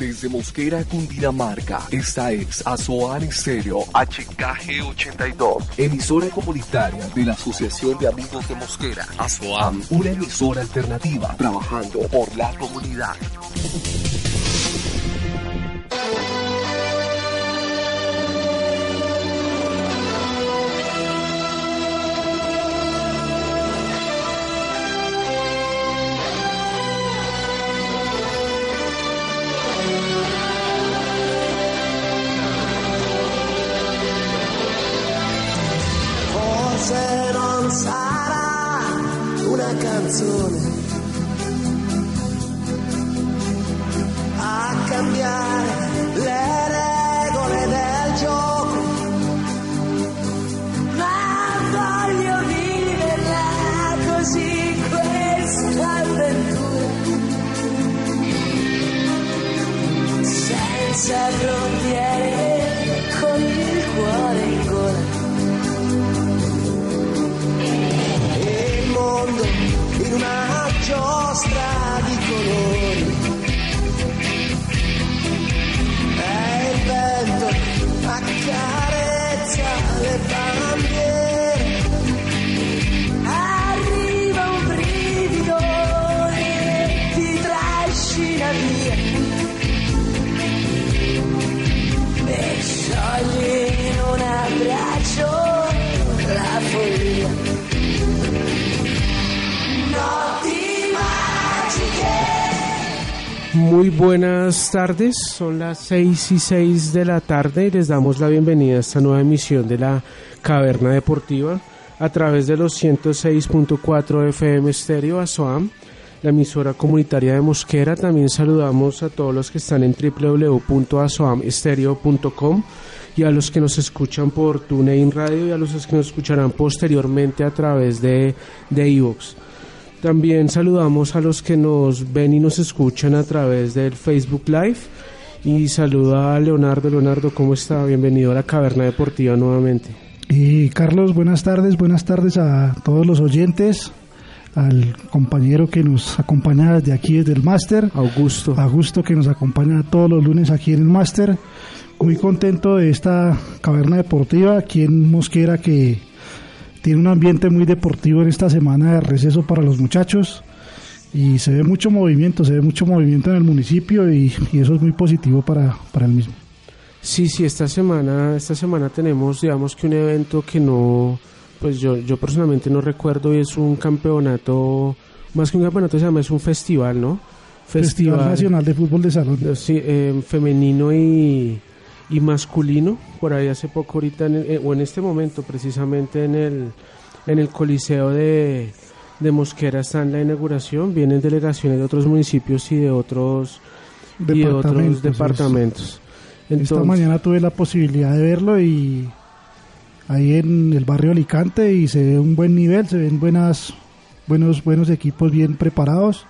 desde Mosquera, Cundinamarca. Esta es Azoar Estéreo HKG 82, emisora comunitaria de la Asociación de Amigos de Mosquera. Azoam, una emisora alternativa trabajando por la comunidad. Buenas tardes, son las 6 y 6 de la tarde y les damos la bienvenida a esta nueva emisión de la Caverna Deportiva a través de los 106.4 FM Estéreo Asoam, la emisora comunitaria de Mosquera. También saludamos a todos los que están en www.asoamestereo.com y a los que nos escuchan por TuneIn Radio y a los que nos escucharán posteriormente a través de de iVoox. También saludamos a los que nos ven y nos escuchan a través del Facebook Live. Y saluda a Leonardo. Leonardo, ¿cómo está? Bienvenido a la Caverna Deportiva nuevamente. Y Carlos, buenas tardes, buenas tardes a todos los oyentes, al compañero que nos acompaña desde aquí, desde el máster, Augusto. Augusto que nos acompaña todos los lunes aquí en el máster. Muy contento de esta caverna deportiva aquí en Mosquera que tiene un ambiente muy deportivo en esta semana de receso para los muchachos y se ve mucho movimiento, se ve mucho movimiento en el municipio y, y eso es muy positivo para, para el mismo. Sí, sí, esta semana, esta semana tenemos, digamos que un evento que no, pues yo, yo personalmente no recuerdo y es un campeonato, más que un campeonato se llama, es un festival, ¿no? Festival Nacional de Fútbol de Salón. Sí, eh, femenino y, y masculino, por ahí hace poco ahorita, en el- eh, o en este momento precisamente en el, en el Coliseo de, de Mosquera está en la inauguración, vienen delegaciones de otros municipios y de otros, y de otros Departamentos. Esta mañana tuve la posibilidad de verlo y ahí en el barrio Alicante y se ve un buen nivel, se ven buenas, buenos, buenos equipos bien preparados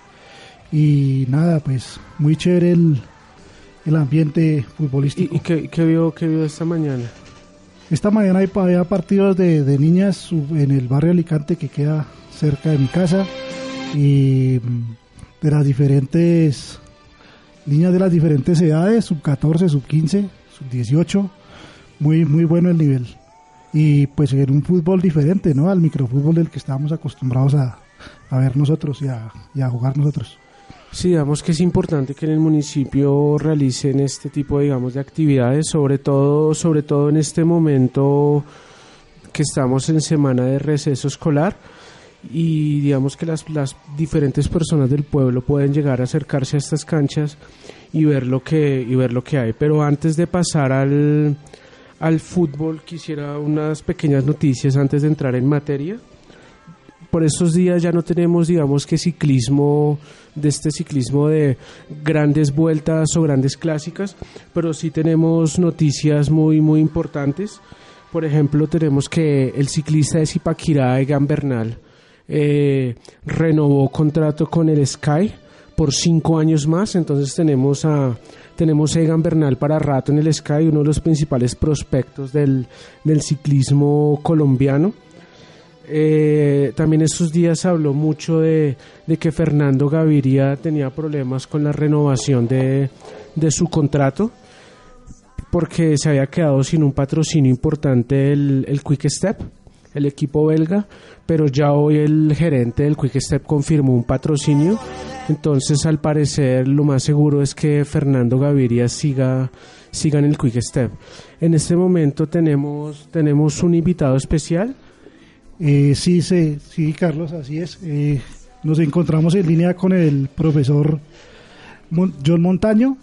y nada, pues muy chévere el, el ambiente futbolístico. ¿Y, y qué, qué vio, qué vio esta mañana? Esta mañana hay, había partidos de, de niñas en el barrio Alicante que queda cerca de mi casa y mm, de las diferentes niñas de las diferentes edades, sub 14, sub 15, sub 18, muy muy bueno el nivel. Y pues en un fútbol diferente, ¿no? Al microfútbol del que estábamos acostumbrados a, a ver nosotros y a, y a jugar nosotros. Sí, digamos que es importante que en el municipio realicen este tipo, digamos, de actividades, sobre todo, sobre todo en este momento que estamos en semana de receso escolar y digamos que las, las diferentes personas del pueblo pueden llegar a acercarse a estas canchas y ver lo que y ver lo que hay. Pero antes de pasar al, al fútbol, quisiera unas pequeñas noticias antes de entrar en materia por estos días ya no tenemos, digamos que ciclismo, de este ciclismo de grandes vueltas o grandes clásicas, pero sí tenemos noticias muy, muy importantes. Por ejemplo, tenemos que el ciclista de Zipaquirá, Egan Bernal, eh, renovó contrato con el Sky por cinco años más, entonces tenemos a tenemos Egan Bernal para rato en el Sky, uno de los principales prospectos del, del ciclismo colombiano. Eh, también estos días habló mucho de, que Fernando Gaviria tenía problemas con la renovación de, su contrato porque se había quedado sin un patrocinio importante el, el Quick Step, el equipo belga, pero ya hoy el gerente del Quick Step confirmó un patrocinio, entonces al parecer lo más seguro es que Fernando Gaviria siga, siga en el Quick Step. En este momento tenemos, tenemos un invitado especial. Eh, sí, sí, sí, Carlos, así es. Eh, nos encontramos en línea con el profesor John Montaño,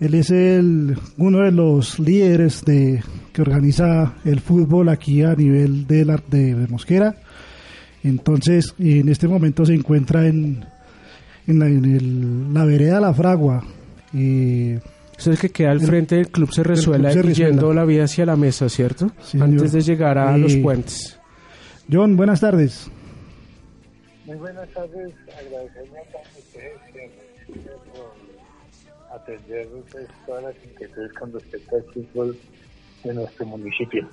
él es el, uno de los líderes de, que organiza el fútbol aquí a nivel de, la, de, Mosquera. Entonces, en este momento se encuentra en, en, la, en el, la vereda La Fragua. es el que queda al frente del Club Se Resuela, yendo la vida hacia la mesa, ¿cierto? Antes de llegar a los puentes. John, buenas tardes. Muy buenas tardes, agradecerme a todos ustedes atender pues, todas las inquietudes con respecto al fútbol de nuestro municipio.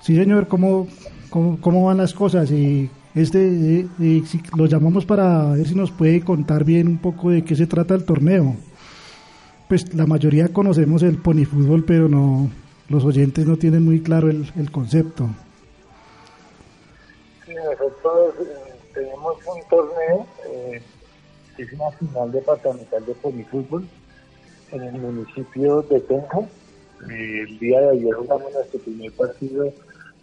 Sí, señor, ¿cómo, cómo, van las cosas? Y este, si lo llamamos para ver si nos puede contar bien un poco de qué se trata el torneo. Pues la mayoría conocemos el ponifútbol, pero no los oyentes no tienen muy claro el, el concepto. Nosotros eh, tenemos un torneo eh, es una final departamental de polifútbol en el municipio de Tenja. El día de ayer jugamos nuestro primer partido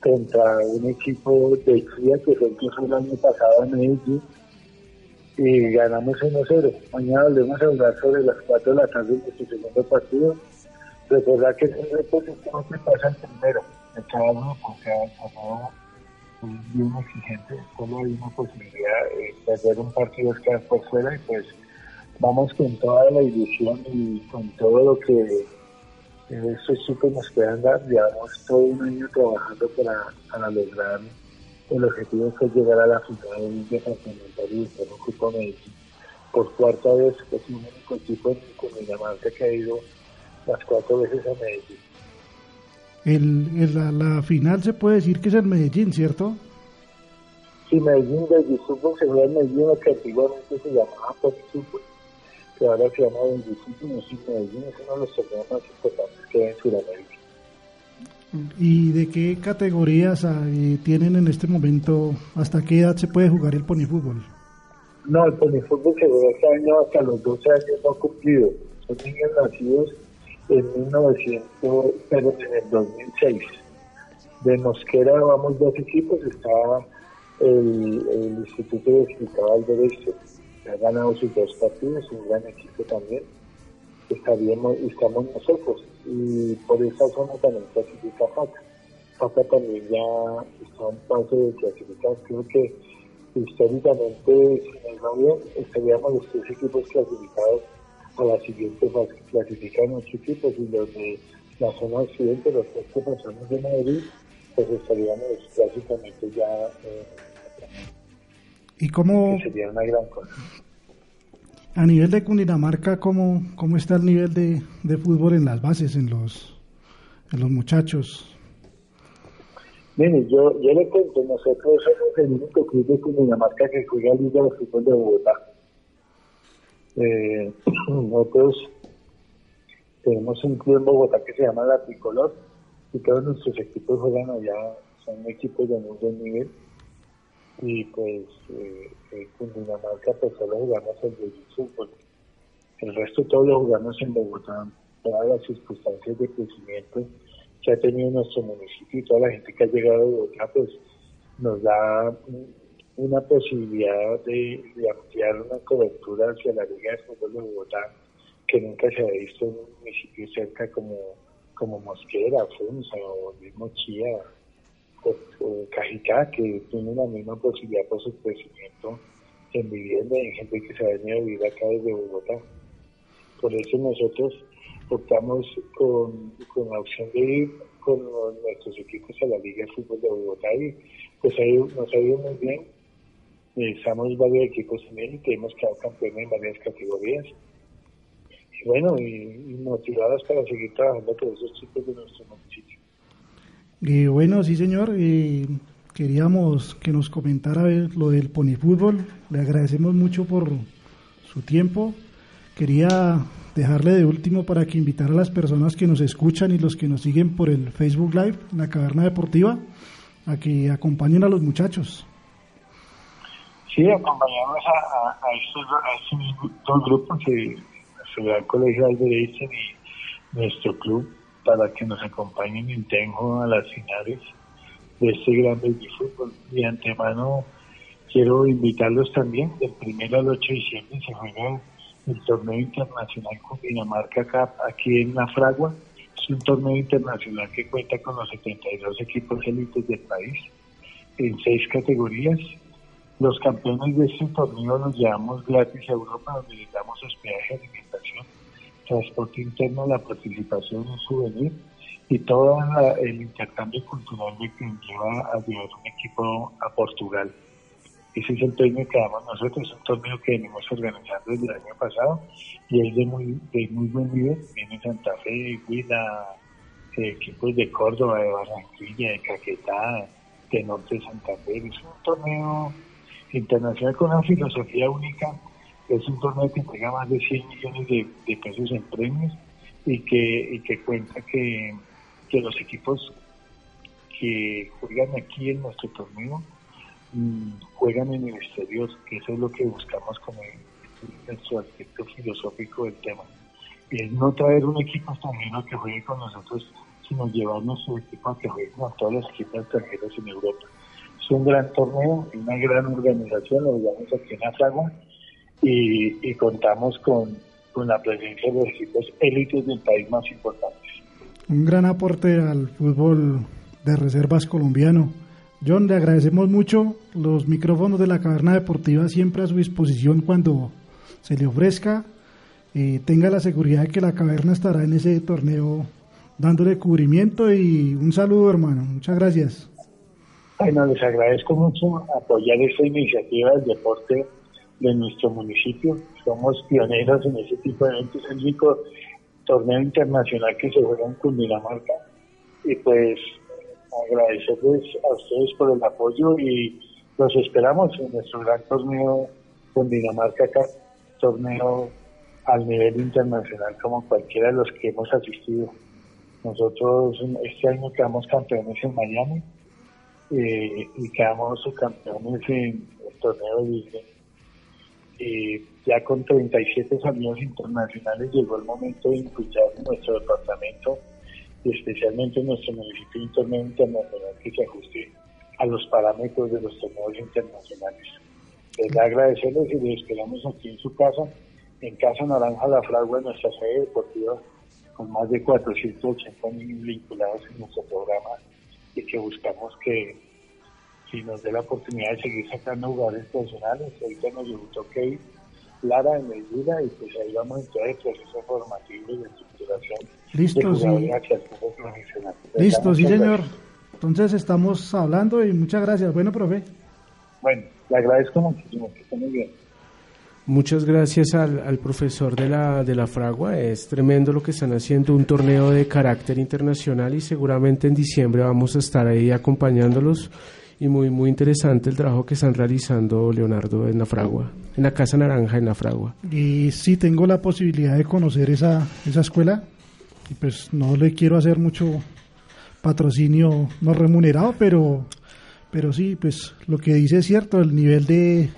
contra un equipo de Chía que fue incluso el año pasado en Medellín y ganamos 1-0. Mañana volvemos a hablar sobre las 4 de la tarde de nuestro segundo partido. Recordar que es un reto que pasa el primero de cada grupo, cada, bien exigente, solo hay una posibilidad de hacer un partido que quedar por fuera y pues vamos con toda la ilusión y con todo lo que estos chicos nos puedan dar. Llevamos todo un año trabajando para, lograr el objetivo que es llegar a la final departamental y estar un grupo Medellín. Por cuarta vez, es un único equipo en Cundinamarca que ha ido las cuatro veces a Medellín. El, la, la, final se puede decir que es en Medellín, ¿cierto? Sí, Medellín de Fútbol se juega en Medellín, que antiguamente se llamaba Pop Fútbol, que ahora se llama Benji Fútbol, y Medellín es uno de los torneos más importantes que hay en Sudamérica. ¿Y de qué categorías tienen en este momento? ¿Hasta qué edad se puede jugar el ponifútbol? No, el ponifútbol se juega este año hasta los 12 años no cumplidos. Son niños nacidos en 1900, pero en el 2006. De Mosquera vamos dos equipos, está el, Instituto de Cristóbal Derecho, ha ganado sus dos partidos, un gran equipo también. Estaríamos, estamos nosotros, y por esa zona también clasifica FACA. FACA también ya está un paso de clasificar, creo que históricamente, si nos va bien, estaríamos los tres equipos clasificados a la siguiente fase. Clasifican ocho equipos y los de la zona occidente, los tres que pasamos de Madrid, pues estaríamos básicamente ya. Eh, ¿Y cómo? sería una gran cosa. A nivel de Cundinamarca, ¿cómo, cómo está el nivel de, de fútbol en las bases, en los, en los muchachos? Mire, yo, yo le cuento, nosotros somos el único club de Cundinamarca que juega Liga de Fútbol de Bogotá. Eh, nosotros tenemos un club en Bogotá que se llama La Tricolor y todos nuestros equipos juegan allá, son equipos de muy buen nivel y pues eh, en Cundinamarca pues solo jugamos el de fútbol. El resto todos lo jugamos en Bogotá, todas las circunstancias de crecimiento que ha tenido nuestro municipio y toda la gente que ha llegado a Bogotá pues nos da una posibilidad de, ampliar una cobertura hacia la Liga de Fútbol de Bogotá que nunca se ha visto en un municipio cerca como, como Mosquera, Funza o mismo Chía o, Cajicá, que tiene la misma posibilidad por su crecimiento en vivienda y en gente que se ha venido a vivir acá desde Bogotá. Por eso nosotros optamos con, con la opción de ir con nuestros equipos a la Liga de Fútbol de Bogotá y pues ahí nos ha ido muy bien Estamos varios equipos también y hemos quedado campeones en varias categorías. Y bueno, y, motivados para seguir trabajando con esos chicos de nuestro municipio. Y bueno, sí señor, queríamos que nos comentara lo del ponifútbol. Le agradecemos mucho por su tiempo. Quería dejarle de último para que invitar a las personas que nos escuchan y los que nos siguen por el Facebook Live, en la Caverna Deportiva, a que acompañen a los muchachos. Sí, acompañamos a, estos, dos grupos, el Ciudad Colegio y nuestro club, para que nos acompañen en Tenjo a las finales de este gran baby fútbol. De antemano quiero invitarlos también, del primero al 8 de diciembre se juega el torneo internacional con Dinamarca Cup aquí en La Fragua. Es un torneo internacional que cuenta con los 72 equipos élites del país en seis categorías. Los campeones de este torneo los llevamos gratis a Europa, donde les damos hospedaje, alimentación, transporte interno, la participación en souvenir y todo el intercambio cultural que lleva a llevar un equipo a Portugal. Ese es el torneo que damos nosotros, es un torneo que venimos organizando desde el año pasado y es de muy, de muy buen nivel. Viene Santa Fe, Huila, eh, equipos de Córdoba, de Barranquilla, de Caquetá, de Norte de Santa Fe. Es un torneo internacional con una filosofía única. Es un torneo que entrega más de 100 millones de, pesos en premios y que, y que cuenta que, que los equipos que juegan aquí en nuestro torneo Mm, juegan en el exterior, que eso es lo que buscamos como nuestro aspecto filosófico del tema. Y es no traer un equipo extranjero que juegue con nosotros, sino llevar nuestro equipo a que juegue con todos los equipos extranjeros en Europa. Un gran torneo, una gran organización, lo llevamos aquí en Azagua y, y contamos con, con la presencia de los equipos élites del país más importantes. Un gran aporte al fútbol de reservas colombiano John, le agradecemos mucho los micrófonos de la Caverna Deportiva siempre a su disposición cuando se le ofrezca. Eh, tenga la seguridad de que la caverna estará en ese torneo dándole cubrimiento y un saludo hermano, muchas gracias. Bueno, les agradezco mucho apoyar esta iniciativa del deporte de nuestro municipio. Somos pioneros en ese tipo de eventos, el único torneo internacional que se juega en Cundinamarca y pues agradecerles a ustedes por el apoyo y los esperamos en nuestro gran torneo con Dinamarca acá, torneo al nivel internacional como cualquiera de los que hemos asistido. Nosotros este año quedamos campeones en Miami eh, y quedamos campeones en el torneo de Disney. Y ya con 37 salidas internacionales llegó el momento de impulsar nuestro departamento y especialmente en nuestro municipio un torneo internacional que se ajuste a los parámetros de los torneos internacionales. Les agradecerles y les esperamos aquí en su casa, en Casa Naranja La Fragua, nuestra sede deportiva, con más de 480 niños vinculados en nuestro programa y que buscamos que si nos dé la oportunidad de seguir sacando jugadores profesionales, ahorita nos debutó Key Lara en vida y pues ahí vamos en todo el proceso formativo y de estructuración Listo, sí. Listo, sí, señor. Entonces estamos hablando y muchas gracias. Bueno, profe. Bueno, le agradezco muchísimo, que esté muy bien. Muchas gracias al, al, profesor de la, de la Fragua. Es tremendo lo que están haciendo, un torneo de carácter internacional y seguramente en diciembre vamos a estar ahí acompañándolos. Y muy, muy interesante el trabajo que están realizando Leonardo en la Fragua, en la Casa Naranja en la Fragua. Y sí, tengo la posibilidad de conocer esa, esa escuela y pues no le quiero hacer mucho patrocinio no remunerado, pero, pero sí, pues lo que dice es cierto, el nivel de,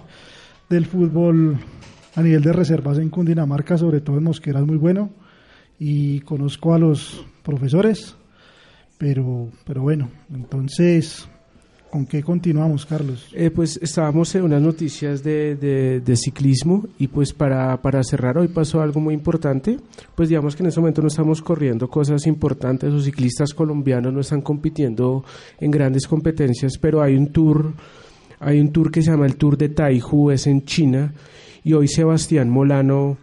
del fútbol a nivel de reservas en Cundinamarca, sobre todo en Mosquera, es muy bueno y conozco a los profesores, pero, pero bueno, entonces ¿Con qué continuamos, Carlos? Eh, pues estábamos en unas noticias de, de, ciclismo y pues para, para, cerrar hoy pasó algo muy importante. Pues digamos que en este momento no estamos corriendo cosas importantes, los ciclistas colombianos no están compitiendo en grandes competencias, pero hay un tour, hay un tour que se llama el Tour de Taihu, es en China y hoy Sebastián Molano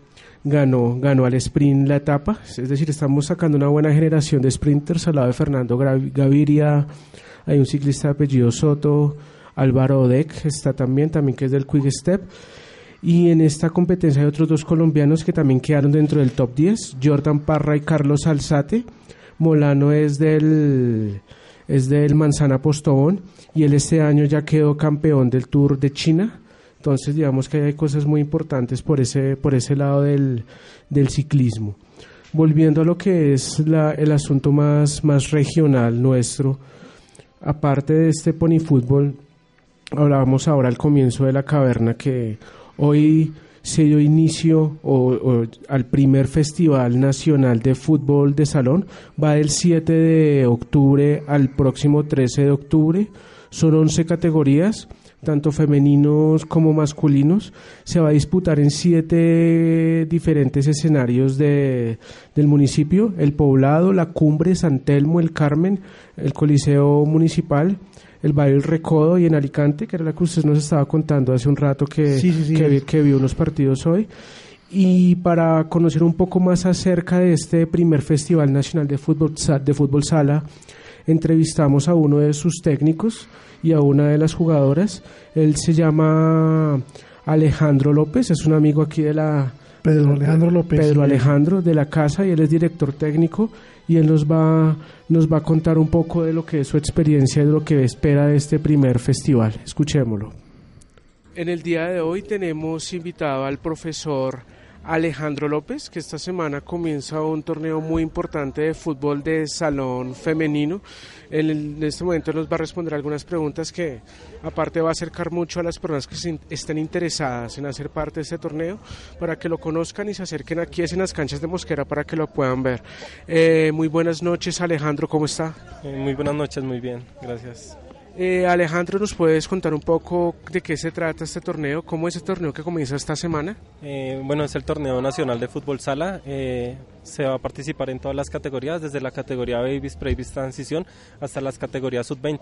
ganó, ganó al sprint la etapa, es decir, estamos sacando una buena generación de sprinters al lado de Fernando Gaviria hay un ciclista de apellido Soto, Álvaro Odek está también, también que es del Quick Step. Y en esta competencia hay otros dos colombianos que también quedaron dentro del top 10, Jordan Parra y Carlos Alzate. Molano es del, es del Manzana Postobón y él este año ya quedó campeón del Tour de China Entonces, digamos que hay cosas muy importantes por ese, por ese lado del, del ciclismo. Volviendo a lo que es la, el asunto más, más regional nuestro, aparte de este pony fútbol, hablábamos ahora al comienzo de la caverna que hoy se dio inicio o, al primer Festival Nacional de Fútbol de Salón. Va del 7 de octubre al próximo 13 de octubre. Son 11 categorías, tanto femeninos como masculinos. Se va a disputar en siete diferentes escenarios de, del municipio. El Poblado, La Cumbre, San Telmo, El Carmen, el Coliseo Municipal el Valle Recodo y en Alicante, que era la que usted nos estaba contando hace un rato que, que, vio unos partidos hoy. Y para conocer un poco más acerca de este primer Festival Nacional de Fútbol, de fútbol Sala, entrevistamos a uno de sus técnicos y a una de las jugadoras. Él se llama Alejandro López, es un amigo aquí de la... Pedro Alejandro López. Pedro Alejandro de la casa y él es director técnico y él nos va, nos va a contar un poco de lo que es su experiencia y de lo que espera de este primer festival. Escuchémoslo. En el día de hoy tenemos invitado al profesor Alejandro López, que esta semana comienza un torneo muy importante de fútbol de salón femenino. En, este momento nos va a responder algunas preguntas que aparte va a acercar mucho a las personas que estén interesadas en hacer parte de este torneo para que lo conozcan y se acerquen aquí en las canchas de Mosquera para que lo puedan ver. Eh, muy buenas noches Alejandro, ¿cómo está? Eh, muy buenas noches, muy bien, gracias. Eh, Alejandro, ¿nos puedes contar un poco de qué se trata este torneo? ¿Cómo es el torneo que comienza esta semana? Eh, bueno, es el torneo nacional de fútbol sala. Eh, se va a participar en todas las categorías, desde la categoría Babies, Previs, Transición hasta las categorías Sub-20.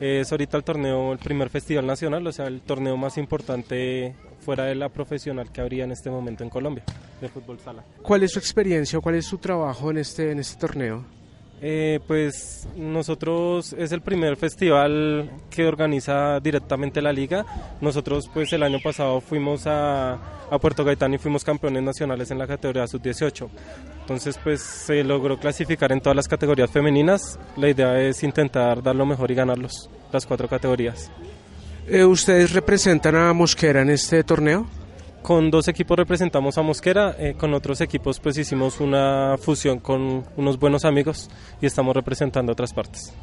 es ahorita el torneo, el primer festival nacional, o sea, el torneo más importante fuera de la profesional que habría en este momento en Colombia de fútbol sala. ¿Cuál es su experiencia o cuál es su trabajo en este, en este torneo? Eh, pues nosotros es el primer festival que organiza directamente la liga. Nosotros pues el año pasado fuimos a, Puerto Gaitán y fuimos campeones nacionales en la categoría sub-18. Entonces pues se logró clasificar en todas las categorías femeninas. La idea es intentar dar lo mejor y ganarlos, las cuatro categorías. Eh, ¿Ustedes representan a Mosquera en este torneo? Con dos equipos representamos a Mosquera, eh, con otros equipos pues hicimos una fusión con unos buenos amigos y estamos representando otras partes.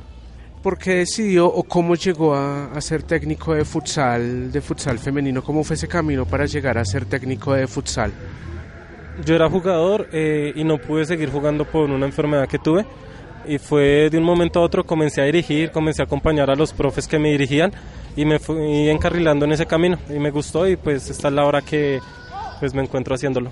¿Por qué decidió o cómo llegó a, ser técnico de futsal, de futsal femenino? ¿Cómo fue ese camino para llegar a ser técnico de futsal? Yo era jugador eh, y no pude seguir jugando por una enfermedad que tuve y fue de un momento a otro comencé a dirigir, comencé a acompañar a los profes que me dirigían y me fui encarrilando en ese camino y me gustó y pues esta es la hora que pues me encuentro haciéndolo.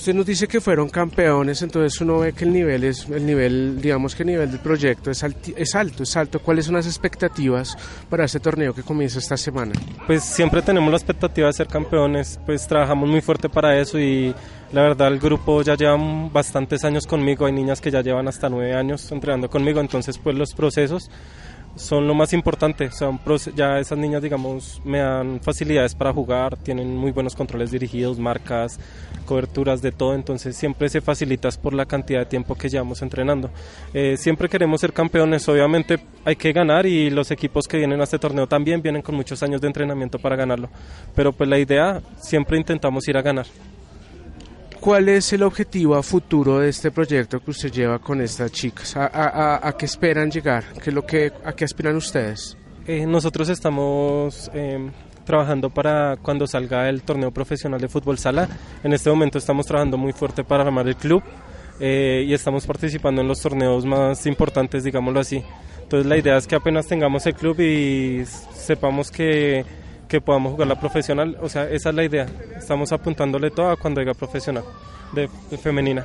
Usted nos dice que fueron campeones, entonces uno ve que el nivel es el nivel, digamos que el nivel del proyecto es, es alto, es alto. ¿Cuáles son las expectativas para este torneo que comienza esta semana? Pues siempre tenemos la expectativa de ser campeones, pues trabajamos muy fuerte para eso y la verdad el grupo ya lleva bastantes años conmigo, hay niñas que ya llevan hasta nueve años entrenando conmigo, entonces pues los procesos son lo más importante. Son ya esas niñas, digamos, me dan facilidades para jugar, tienen muy buenos controles dirigidos, marcas, coberturas de todo, entonces siempre se facilita por la cantidad de tiempo que llevamos entrenando. Eh, siempre queremos ser campeones, obviamente hay que ganar y los equipos que vienen a este torneo también vienen con muchos años de entrenamiento para ganarlo, pero pues la idea siempre intentamos ir a ganar. ¿Cuál es el objetivo a futuro de este proyecto que usted lleva con estas chicas? ¿A, qué esperan llegar? ¿Qué es lo que, ¿A qué aspiran ustedes? Eh, nosotros estamos em, trabajando para cuando salga el torneo profesional de fútbol sala. En este momento estamos trabajando muy fuerte para armar el club eh, y estamos participando en los torneos más importantes, digámoslo así. Entonces la idea es que apenas tengamos el club y sepamos que que podamos jugar la profesional. O sea, esa es la idea. Estamos apuntándole todo a cuando llega profesional de, femenina.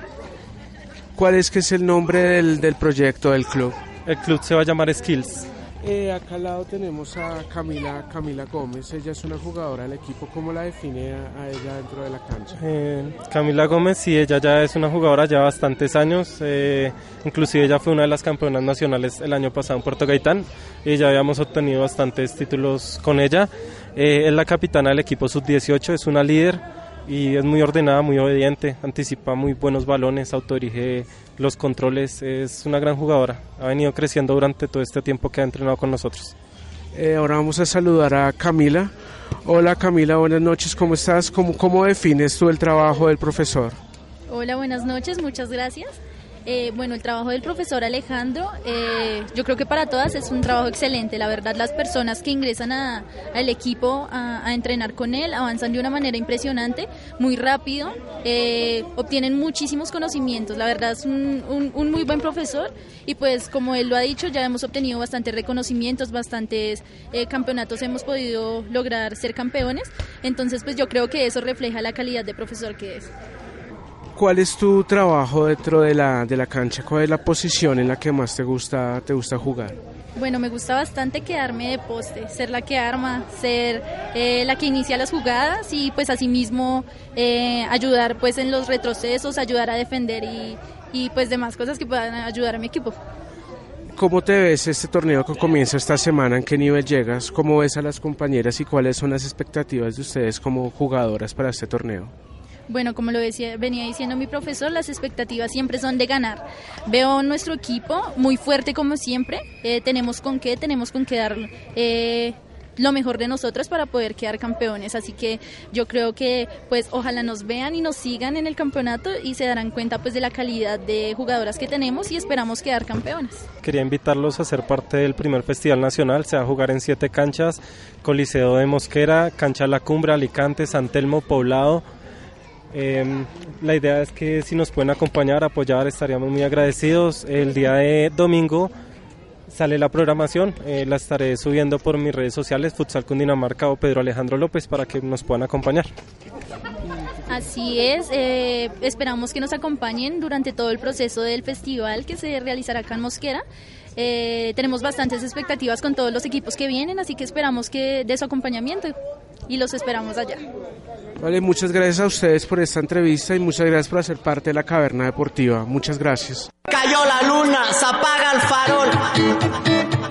¿Cuál es que es el nombre del, del proyecto del club? El club se va a llamar Skills. Eh, acá al lado tenemos a Camila, Camila Gómez, ella es una jugadora del equipo, ¿cómo la define a, ella dentro de la cancha? Eh, Camila Gómez, sí, ella ya es una jugadora ya bastantes años, eh, inclusive ella fue una de las campeonas nacionales el año pasado en Puerto Gaitán y ya habíamos obtenido bastantes títulos con ella. Es la capitana del equipo sub-18, es una líder y es muy ordenada, muy obediente, anticipa muy buenos balones, autodirige los controles, es una gran jugadora, ha venido creciendo durante todo este tiempo que ha entrenado con nosotros. Eh, ahora vamos a saludar a Camila. Hola Camila, buenas noches, ¿cómo estás? ¿Cómo, cómo defines tú el trabajo del profesor? Hola, buenas noches, muchas gracias. Eh, bueno, el trabajo del profesor Alejandro, eh, yo creo que para todas es un trabajo excelente. La verdad, las personas que ingresan al equipo a, entrenar con él avanzan de una manera impresionante, muy rápido, eh, obtienen muchísimos conocimientos. La verdad, es un, muy buen profesor y pues como él lo ha dicho, ya hemos obtenido bastantes reconocimientos, bastantes campeonatos hemos podido lograr ser campeones. Entonces, pues yo creo que eso refleja la calidad de profesor que es. ¿Cuál es tu trabajo dentro de la, de la cancha? ¿Cuál es la posición en la que más te gusta, te gusta jugar? Bueno, me gusta bastante quedarme de poste, ser la que arma, ser eh, la que inicia las jugadas y pues asimismo eh, ayudar pues en los retrocesos, ayudar a defender y, y pues demás cosas que puedan ayudar a mi equipo. ¿Cómo te ves este torneo que comienza esta semana? ¿En qué nivel llegas? ¿Cómo ves a las compañeras y cuáles son las expectativas de ustedes como jugadoras para este torneo? Bueno, como lo decía, venía diciendo mi profesor, las expectativas siempre son de ganar. Veo nuestro equipo muy fuerte como siempre. Eh, tenemos con qué, tenemos con qué dar eh, lo mejor de nosotros para poder quedar campeones. Así que yo creo que pues ojalá nos vean y nos sigan en el campeonato y se darán cuenta pues de la calidad de jugadoras que tenemos y esperamos quedar campeones. Quería invitarlos a ser parte del primer Festival Nacional. Se va a jugar en siete canchas, Coliseo de Mosquera, Cancha La Cumbre, Alicante, San Telmo, Poblado, Em, la idea es que si nos pueden acompañar, apoyar, estaríamos muy agradecidos. El día de domingo sale la programación, eh, la estaré subiendo por mis redes sociales, Futsal Cundinamarca o Pedro Alejandro López, para que nos puedan acompañar. Así es, eh, esperamos que nos acompañen durante todo el proceso del festival que se realizará acá en Mosquera. Eh, tenemos bastantes expectativas con todos los equipos que vienen, así que esperamos que de su acompañamiento y los esperamos allá. Vale, muchas gracias a ustedes por esta entrevista y muchas gracias por hacer parte de la caverna deportiva. Muchas gracias. Cayó la luna, se apaga el farol.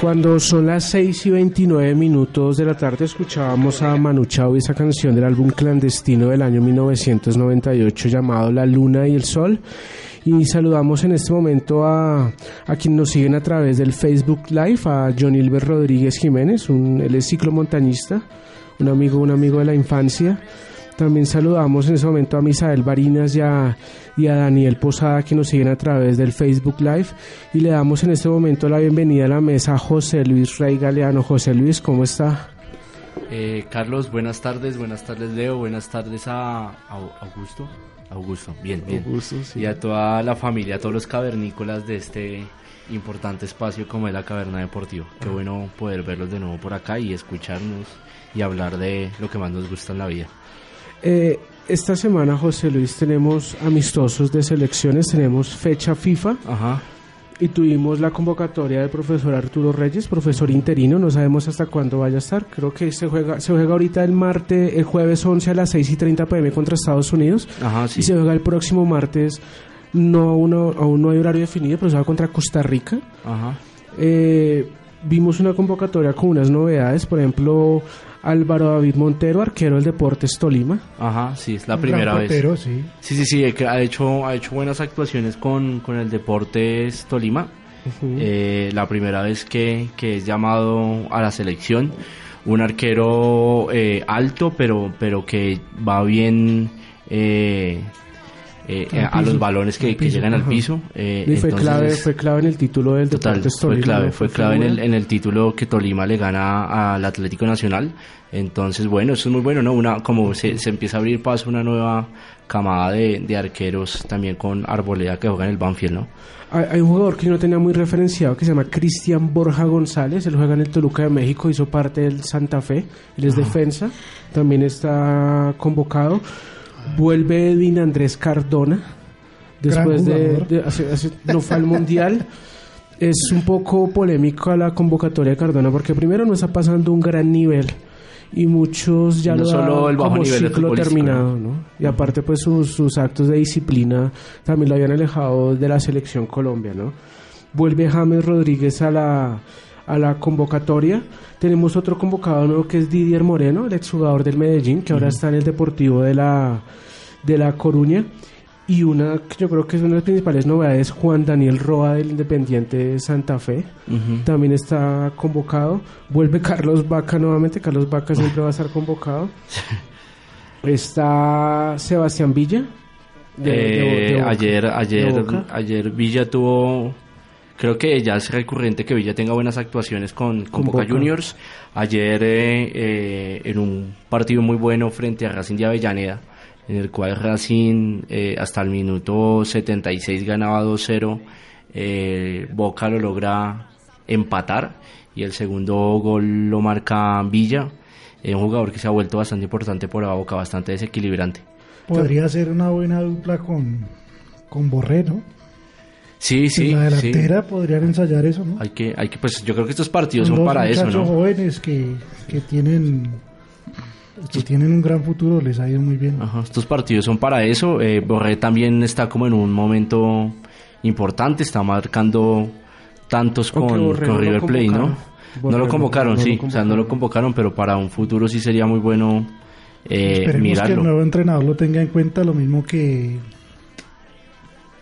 Cuando son las 6 y 29 minutos de la tarde escuchábamos a Manu Chao y esa canción del álbum clandestino del año 1998 llamado La Luna y el Sol. Y saludamos en este momento a, a quienes nos siguen a través del Facebook Live, a John Hilbert Rodríguez Jiménez, un, él es ciclomontañista, un amigo, un amigo de la infancia. También saludamos en ese momento a Misael Barinas y a, y a Daniel Posada que nos siguen a través del Facebook Live y le damos en este momento la bienvenida a la mesa a José Luis Rey Galeano. José Luis, ¿cómo está? Eh, Carlos, buenas tardes, buenas tardes Leo, buenas tardes a, a Augusto. Augusto, bien, bien. Augusto, sí. Y a toda la familia, a todos los cavernícolas de este importante espacio como es la Caverna Deportiva. Qué bueno poder verlos de nuevo por acá y escucharnos y hablar de lo que más nos gusta en la vida. Eh, esta semana, José Luis, tenemos amistosos de selecciones, tenemos fecha FIFA Ajá. y tuvimos la convocatoria del profesor Arturo Reyes, profesor interino, no sabemos hasta cuándo vaya a estar, creo que se juega, se juega ahorita el martes, el jueves 11 a las 6 y 30 pm contra Estados Unidos Ajá, sí. y se juega el próximo martes, no, uno, aún no hay horario definido, pero se va contra Costa Rica. Ajá. Eh, vimos una convocatoria con unas novedades, por ejemplo, Álvaro David Montero, arquero del Deportes Tolima. Ajá, sí, es la Un primera gran vez. portero, sí. Sí, sí, sí, que ha hecho, ha hecho buenas actuaciones con, con el Deportes Tolima. Eh, la primera vez que, que es llamado a la selección. Un arquero eh, alto, pero, pero que va bien eh, eh, Al a los balones que, al que llegan al ajá. piso. eh, Y fue entonces clave, fue clave en el título del Total, fue clave, fue clave en el, en el título que Tolima le gana al Atlético Nacional. Entonces, bueno, eso es muy bueno, ¿no? Una, como se, se empieza a abrir paso una nueva camada de, de arqueros también con Arboleda que juega en el Banfield, ¿no? Hay, hay un jugador que yo no tenía muy referenciado que se llama Cristian Borja González. Él juega en el Toluca de México, hizo parte del Santa Fe. Él es defensa, también está convocado. Vuelve Edwin Andrés Cardona. Después de, de- hace- hace- no fue al mundial. Es un poco polémico la convocatoria de Cardona porque primero no está pasando un gran nivel y muchos ya No lo solo el bajo como nivel ciclo terminado, ¿no? Y aparte pues sus, sus actos de disciplina también lo habían alejado de la selección Colombia, ¿no? Vuelve James Rodríguez a la a la convocatoria. Tenemos otro convocado nuevo que es Didier Moreno, el exjugador del Medellín, que ahora está en el Deportivo de la de la Coruña. Y una que yo creo que es una de las principales novedades, Juan Daniel Roa del Independiente de Santa Fe. También está convocado. Vuelve Carlos Vaca nuevamente. Carlos Vaca siempre va a estar convocado. Está Sebastián Villa. de- Eh, de Boca. ayer, ayer, ayer Villa tuvo, creo que ya es recurrente que Villa tenga buenas actuaciones con, con Con Boca Boca. Juniors. Ayer eh, eh, en un partido muy bueno frente a Racing de Avellaneda, en el cual Racing eh, hasta el minuto 76 ganaba 2-0, eh, Boca lo logra empatar y el segundo gol lo marca Villa. eh, un jugador que se ha vuelto bastante importante por la boca, bastante desequilibrante. Podría ser una buena dupla con, con Borré, ¿no? Sí, sí, en la sí. delantera podrían ensayar eso, ¿no? Hay que, hay que, pues yo creo que estos partidos son para eso, ¿no? jóvenes que, que tienen que tienen un gran futuro, les ha ido muy bien. Ajá, estos partidos son para eso. Eh, Borré también está como en un momento importante, está marcando tantos con, con River Plate, ¿no? no lo no- convocaron, no lo sí, o sea, no lo convocaron, pero para un futuro sí sería muy bueno eh, Esperemos que el mirarlo. nuevo entrenador lo tenga en cuenta, lo mismo que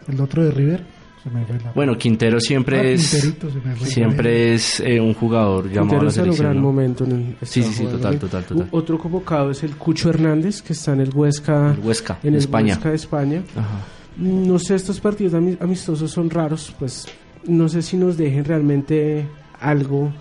el otro de River. Se me fue la- Bueno, Quintero siempre Ah, es Quinterito, se me fue. siempre es eh, un jugador llamado a Quintero la selección. gran ¿no? momento. En el, Sí, sí, sí, total, total, total. U- Otro convocado es el Cucho Hernández, que está en el Huesca, El Huesca, en el España. Huesca de España. Ajá. No sé, estos partidos ami- amistosos son raros, pues no sé si nos dejen realmente algo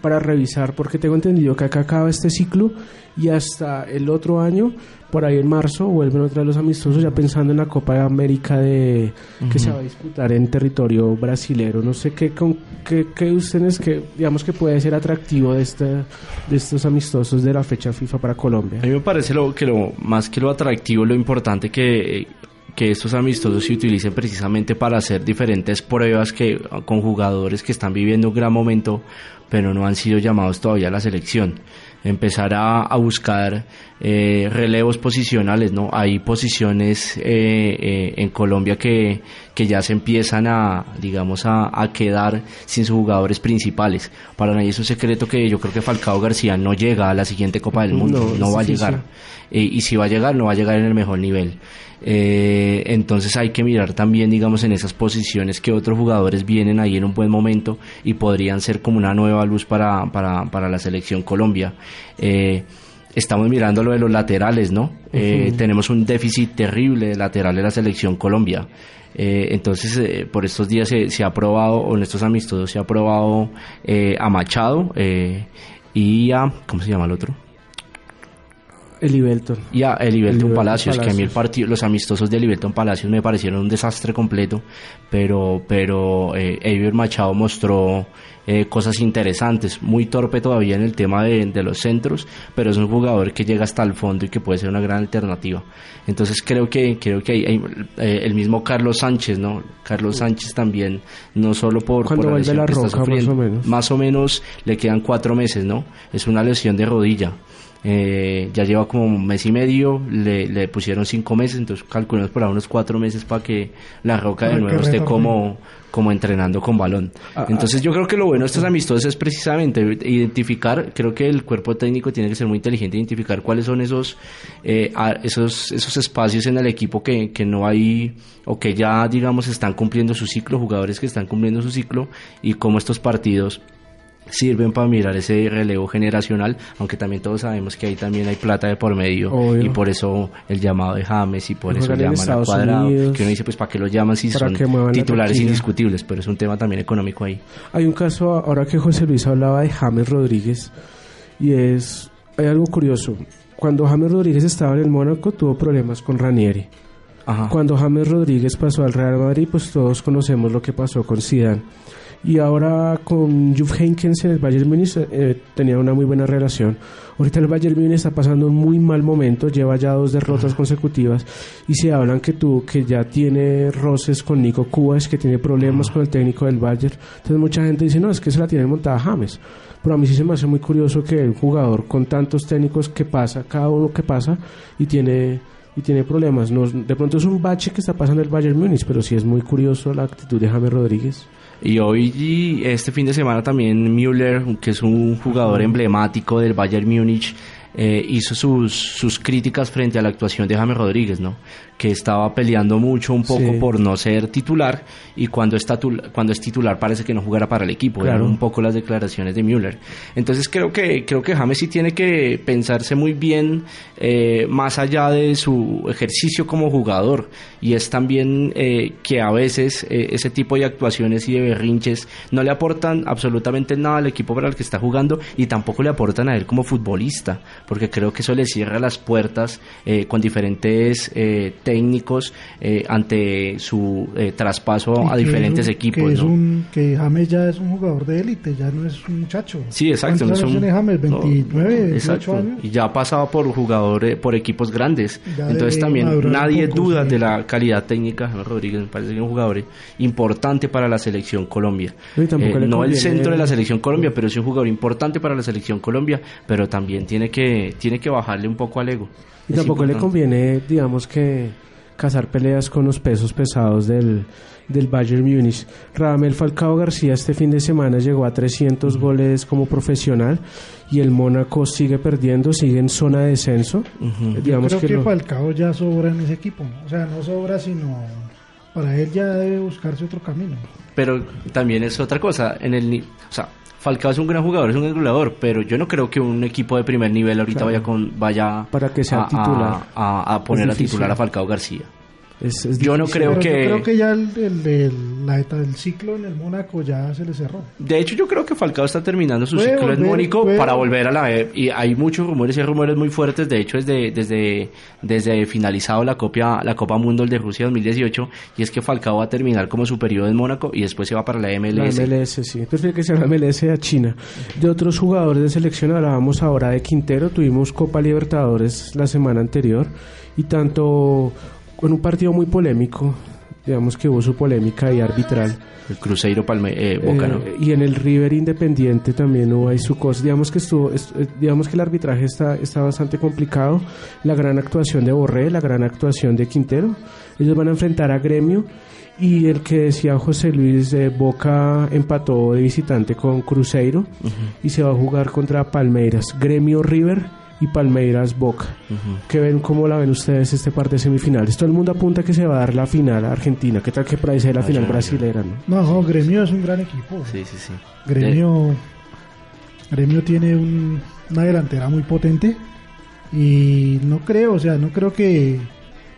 para revisar, porque tengo entendido que acá acaba este ciclo y hasta el otro año, por ahí en marzo, vuelven otra vez los amistosos ya pensando en la Copa de América de que se va a disputar en territorio brasilero. No sé qué, con, qué, qué ustedes que digamos que puede ser atractivo de, este, de estos amistosos de la fecha FIFA para Colombia. A mí me parece lo, que lo más que lo atractivo, lo importante que, que estos amistosos se utilicen precisamente para hacer diferentes pruebas que con jugadores que están viviendo un gran momento, pero no han sido llamados todavía a la selección. empezar a, buscar eh, relevos posicionales, ¿no? Hay posiciones en Colombia que, que ya se empiezan a, digamos, a, quedar sin sus jugadores principales. Para nadie es un secreto que yo creo que Falcao García no llega a la siguiente Copa del Mundo, no, va a llegar. y si va a llegar, no va a llegar en el mejor nivel. Eh, entonces hay que mirar también, digamos, en esas posiciones que otros jugadores vienen ahí en un buen momento y podrían ser como una nueva luz para, para, para la selección Colombia. Eh, estamos mirando lo de los laterales, ¿no? Eh, tenemos un déficit terrible de lateral de la selección Colombia. entonces, por estos días se, se, ha probado, o en estos amistosos se ha probado a Machado y a, ¿cómo se llama el otro? Elivelton. Y a Elivelton Palacios, que a mí el partido, los amistosos de Elivelton Palacios me parecieron un desastre completo, pero, pero eh, Machado mostró eh, cosas interesantes, muy torpe todavía en el tema de, los centros, pero es un jugador que llega hasta el fondo y que puede ser una gran alternativa. Entonces creo que creo que hay, eh, el mismo Carlos Sánchez, ¿no? Carlos Sánchez también, no solo por, por la lesión que está sufriendo, más o menos. Más o menos le quedan cuatro meses, ¿no? Es una lesión de rodilla. Eh, ya lleva como un mes y medio, le, le pusieron cinco meses, entonces calculamos por unos cuatro meses para que la roca de nuevo esté como, como entrenando con balón. Ah, ah. entonces yo creo que lo bueno de estos amistosos es precisamente identificar, creo que el cuerpo técnico tiene que ser muy inteligente, identificar cuáles son esos, eh, esos, esos espacios en el equipo que, que no hay o que ya digamos están cumpliendo su ciclo, jugadores que están cumpliendo su ciclo y cómo estos partidos sirven para mirar ese relevo generacional, aunque también todos sabemos que ahí también hay plata de por medio y por eso el llamado de James y por eso llaman a Cuadrado, que uno dice pues para qué lo llaman si son titulares indiscutibles, pero es un tema también económico ahí. Hay un caso ahora que José Luis hablaba de James Rodríguez y es hay algo curioso. Cuando James Rodríguez estaba en el Mónaco tuvo problemas con Ranieri. Cuando James Rodríguez pasó al Real Madrid, pues todos conocemos lo que pasó con Zidane y ahora con Juve Heynckes en el Bayern Munich eh, tenía una muy buena relación. Ahorita el Bayern Munich está pasando un muy mal momento, lleva ya dos derrotas consecutivas y se hablan que tú que ya tiene roces con Nico Cubas, que tiene problemas con el técnico del Bayern. Entonces mucha gente dice, no, es que se la tiene montada James. Pero a mí sí se me hace muy curioso que el jugador con tantos técnicos que pasa, cada uno que pasa y tiene y tiene problemas. No, de pronto es un bache que está pasando el Bayern Múnich, pero sí es muy curioso la actitud de James Rodríguez. Y hoy, este fin de semana también Müller, que es un jugador emblemático del Bayern Múnich, eh, hizo sus, sus críticas frente a la actuación de James Rodríguez, ¿no? que estaba peleando mucho un poco por no ser titular y cuando, está cuando es titular parece que no jugará para el equipo, claro. un poco las declaraciones de Müller. Entonces creo que, creo que James sí tiene que pensarse muy bien eh, más allá de su ejercicio como jugador y es también eh, que a veces ese tipo de actuaciones y de berrinches no le aportan absolutamente nada al equipo para el que está jugando y tampoco le aportan a él como futbolista porque creo que eso le cierra las puertas eh, con diferentes eh, técnicos eh, ante su traspaso a diferentes equipos. Que, es un, que James ya es un jugador de élite, ya no es un muchacho. Sí, exacto. No es un, James? 29, años. Y ya ha pasado por jugadores, por equipos grandes. Entonces también nadie duda de la calidad técnica Rodríguez. Me parece que es un jugador importante para la selección Colombia. no el centro de la selección Colombia, pero es un jugador importante para la selección Colombia, pero también tiene que tiene que bajarle un poco al ego. Y tampoco le conviene, digamos que cazar peleas con los pesos pesados del, del Bayern Múnich. Radamel Falcao García este fin de semana llegó a 300 goles como profesional y el Mónaco sigue perdiendo, sigue en zona de descenso. digamos Yo creo que, Falcao ya sobra en ese equipo, o sea, no sobra sino para él ya debe buscarse otro camino. Pero también es otra cosa, en el o sea, Falcao es un gran jugador, es un gran jugador, pero yo no creo que un equipo de primer nivel ahorita vaya con vaya para que sea titular. a, poner a titular a Falcao García yo no creo que... Yo creo que ya el, la etapa del ciclo en el Mónaco ya se le cerró. De hecho, yo creo que Falcao está terminando su ciclo en Mónaco para volver a la... Y hay muchos rumores y hay rumores muy fuertes. De hecho, desde, desde, desde finalizado la, copia, la Copa Mundo de Rusia 2018, y es que Falcao va a terminar como su periodo en Mónaco y después se va para la MLS. La MLS, sí. Entonces tiene que ser la MLS a China. De otros jugadores de selección hablábamos ahora de Quintero. Tuvimos Copa Libertadores la semana anterior y tanto con un partido muy polémico. digamos que hubo su polémica y arbitral. El Cruzeiro Palme eh, Boca, ¿no? Eh, y en el River Independiente también hubo ahí su cosa. Digamos que estuvo, eh, digamos que el arbitraje está, está bastante complicado. La gran actuación de Borré, la gran actuación de Quintero. Ellos van a enfrentar a Gremio. Y el que decía José Luis de Boca empató de visitante con Cruzeiro y se va a jugar contra Palmeiras. Gremio River y Palmeiras Boca. ¿Qué ven, cómo la ven ustedes este par de semifinales? Todo el mundo apunta que se va a dar la final a Argentina. ¿Qué tal que parece la Ah, final no, brasilera? ¿no? No, Gremio es un gran equipo. Sí, sí, sí. Gremio, Gremio tiene un- una delantera muy potente y no creo, o sea, no creo que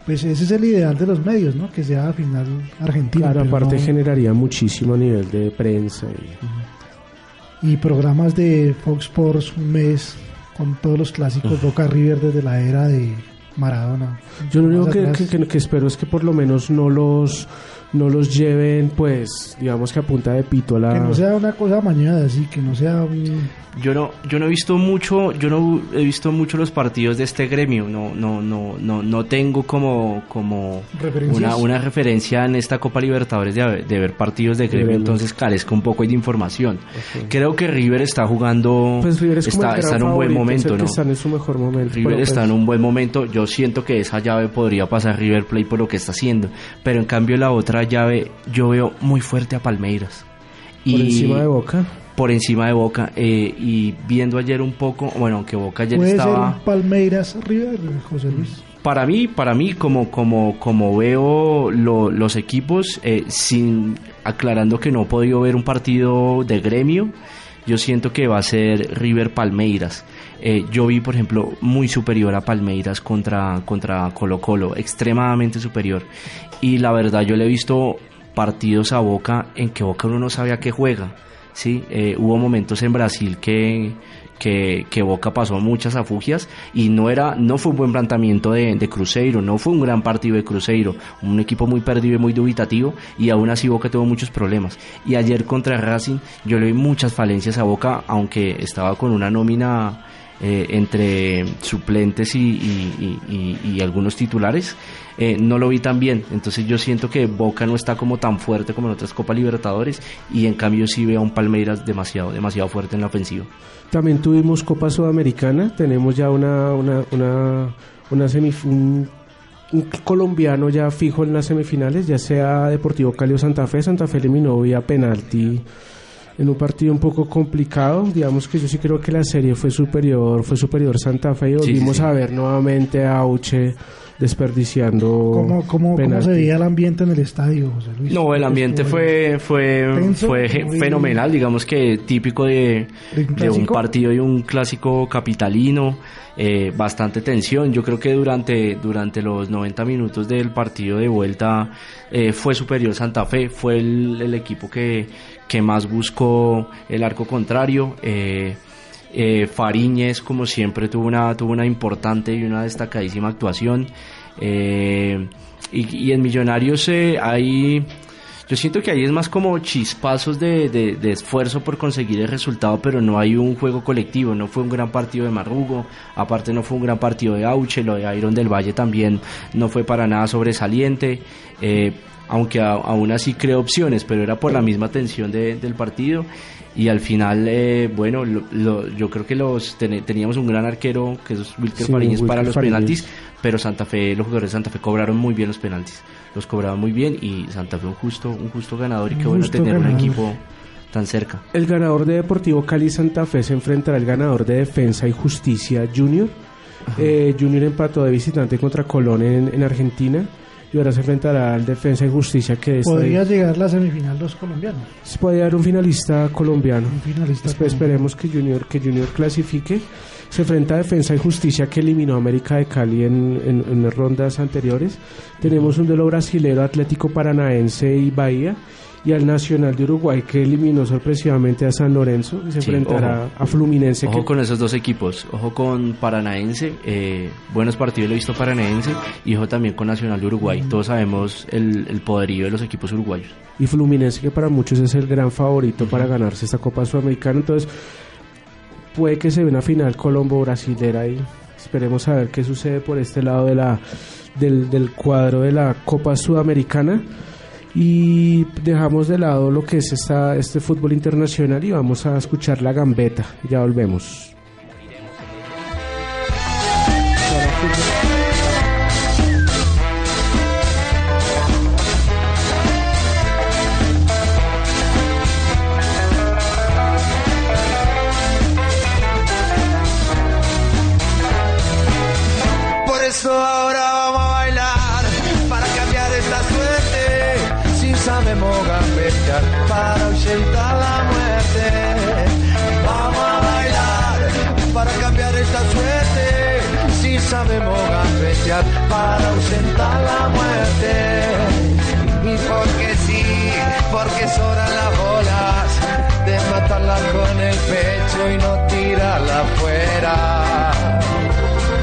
pues ese es el ideal de los medios, ¿no? Que sea final Argentina. Claro, aparte no- generaría muchísimo a nivel de prensa. Y... y programas de Fox Sports un mes con todos los clásicos Boca River desde la era de Maradona. Yo lo único que- que espero es que por lo menos no los no los lleven, pues, digamos que a punta de pito a la... Que no sea una cosa mañana, así, que no sea un... Yo no, yo no he visto mucho, yo no he visto mucho los partidos de este gremio, no, no, no, no, no tengo como, como una, una referencia en esta Copa Libertadores de, de ver partidos de gremio, gremio. entonces carezco un poco de información. Creo que River está jugando, Pues River es está, está en un buen momento, ¿no? están en su mejor momento. River está pues, en un buen momento. Yo siento que esa llave podría pasar River Plate por lo que está haciendo. Pero en cambio la otra llave yo veo muy fuerte a Palmeiras. por encima de Boca. Por encima de Boca. eh, y viendo ayer un poco, bueno, aunque Boca ayer Puede ser estaba... un Palmeiras River, José Luis. Para mí, para mí como, como, como veo lo- los equipos, eh, sin aclarando que no he podido ver un partido de gremio, yo siento que va a ser River Palmeiras. Eh, yo vi, por ejemplo, muy superior a Palmeiras contra, contra Colo Colo, extremadamente superior. Y la verdad, yo le he visto partidos a Boca en que Boca uno no sabe a qué juega. ¿Sí? Eh, hubo momentos en Brasil que, que, que Boca pasó muchas afugias y no era no fue un buen planteamiento de, de Cruzeiro, no fue un gran partido de Cruzeiro, un equipo muy perdido y muy dubitativo y aún así Boca tuvo muchos problemas. Y ayer contra Racing yo le vi muchas falencias a Boca, aunque estaba con una nómina eh, entre suplentes y, algunos titulares, eh, no lo vi tan bien. Entonces yo siento que Boca no está como tan fuerte como en otras Copas Libertadores y en cambio sí veo a un Palmeiras demasiado, demasiado fuerte en la ofensiva. También tuvimos Copa Sudamericana, tenemos ya una, una, una, una semif- un, un colombiano ya fijo en las semifinales, ya sea Deportivo Cali o Santa Fe. Santa Fe eliminó vía penalti en un partido un poco complicado. Digamos que yo sí creo que la serie fue superior, fue superior Santa Fe y Sí, sí, volvimos sí. a ver nuevamente a Auche desperdiciando ¿Cómo, cómo, cómo se veía el ambiente en el estadio, José Luis? No, el ambiente fue fue Tenso, fue muy- fenomenal, digamos que típico de, ¿De un de un clásico? partido y un clásico capitalino, eh, bastante tensión. Yo creo que durante durante los 90 minutos del partido de vuelta eh, fue superior Santa Fe, fue el, el equipo que que más buscó el arco contrario. eh, eh, Fariñez, como siempre, tuvo una, tuvo una importante y una destacadísima actuación. Eh, y, en Millonarios eh, hay. Yo siento que ahí es más como chispazos de esfuerzo por conseguir el resultado, pero no hay un juego colectivo. No fue un gran partido de Marrugo, aparte no fue un gran partido de Auche, lo de Iron del Valle también no fue para nada sobresaliente. eh, aunque a- aún así creó opciones, pero era por la misma tensión de- del partido. Y al final, eh, bueno, lo- lo- yo creo que los ten- teníamos un gran arquero, que es Wilker Sí, Fariñez, para los Fariñez. penaltis, pero Santa Fe, los jugadores de Santa Fe cobraron muy bien los penaltis. Los cobraban muy bien y Santa Fe un justo, un justo ganador y qué bueno tener un equipo tan cerca. El ganador de Deportivo Cali Santa Fe se enfrentará al ganador de Defensa y Justicia Junior. Eh, junior empató de visitante contra Colón en, en Argentina y ahora se enfrentará al Defensa y Justicia que está Podría ahí. llegar la semifinal los colombianos. Se puede dar un finalista colombiano. Un finalista. Espe- esperemos que Junior, que Junior clasifique. Se enfrenta a Defensa y Justicia que eliminó a América de Cali en, en- en rondas anteriores. Tenemos un duelo brasilero Atlético Paranaense y Bahía. Y al Nacional de Uruguay que eliminó sorpresivamente a San Lorenzo. Y se Sí, enfrentará a Fluminense. Ojo que, con esos dos equipos, ojo con Paranaense, eh, buenos partidos lo he visto Paranaense y ojo también con Nacional de Uruguay. Todos sabemos el, el poderío de los equipos uruguayos. y Fluminense que para muchos es el gran favorito para ganarse esta Copa Sudamericana. Entonces puede que se vea una final Colombo-Brasilera y esperemos a ver qué sucede por este lado de la, del, del cuadro de la Copa Sudamericana. Y dejamos de lado lo que es esta, este fútbol internacional y vamos a escuchar la gambeta. Ya volvemos. Para ahuyentar la muerte. Y porque sí, porque sobran las bolas de matarla con el pecho y no tirarla afuera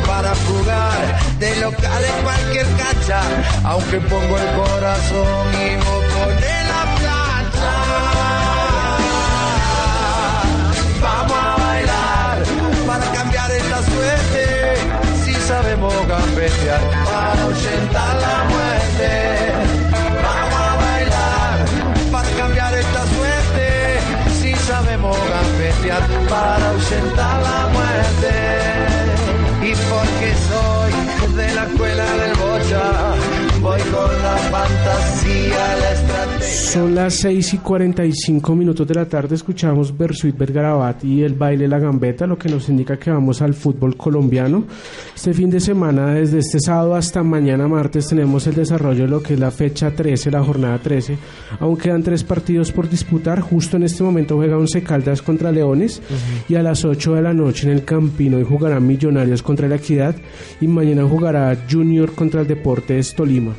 para jugar de local en cualquier cancha, aunque pongo el corazón y vos pones la plancha. Para ahuyentar la muerte. Vamos a bailar para cambiar esta suerte, si sabemos gambetear para ahuyentar la muerte. Y porque soy de la escuela del bocha, voy con la fantasía, estrategia. Son las 6 y 45 minutos de la tarde, escuchamos Bersuit Bergarabat y el baile La Gambeta, lo que nos indica que vamos al fútbol colombiano. Este fin de semana, desde este sábado hasta mañana martes, tenemos el desarrollo de lo que es la fecha 13, la jornada 13. Aún quedan tres partidos por disputar, justo en este momento juega Once Caldas contra Leones y a las 8 de la noche en el Campino y jugarán Millonarios contra la Equidad y mañana jugará Junior contra el Deportes Tolima.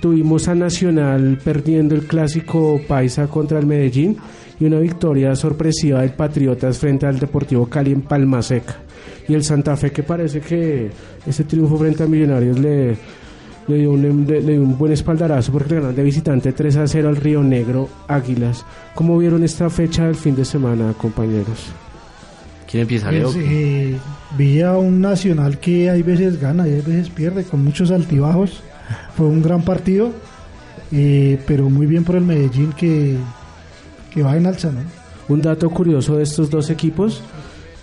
Tuvimos a Nacional perdiendo el clásico Paisa contra el Medellín y una victoria sorpresiva del Patriotas frente al Deportivo Cali en Palma Seca. Y el Santa Fe que parece que ese triunfo frente a Millonarios le, dio un, le dio un buen espaldarazo porque le ganaron de visitante 3 a 0 al Río Negro Águilas. ¿Cómo vieron esta fecha del fin de semana, compañeros? ¿Quién empieza, Leo? Pues, eh, vi a un Nacional que hay veces gana y hay veces pierde, con muchos altibajos. Fue un gran partido, eh, pero muy bien por el Medellín que, que va en alza, ¿no? Un dato curioso de estos dos equipos,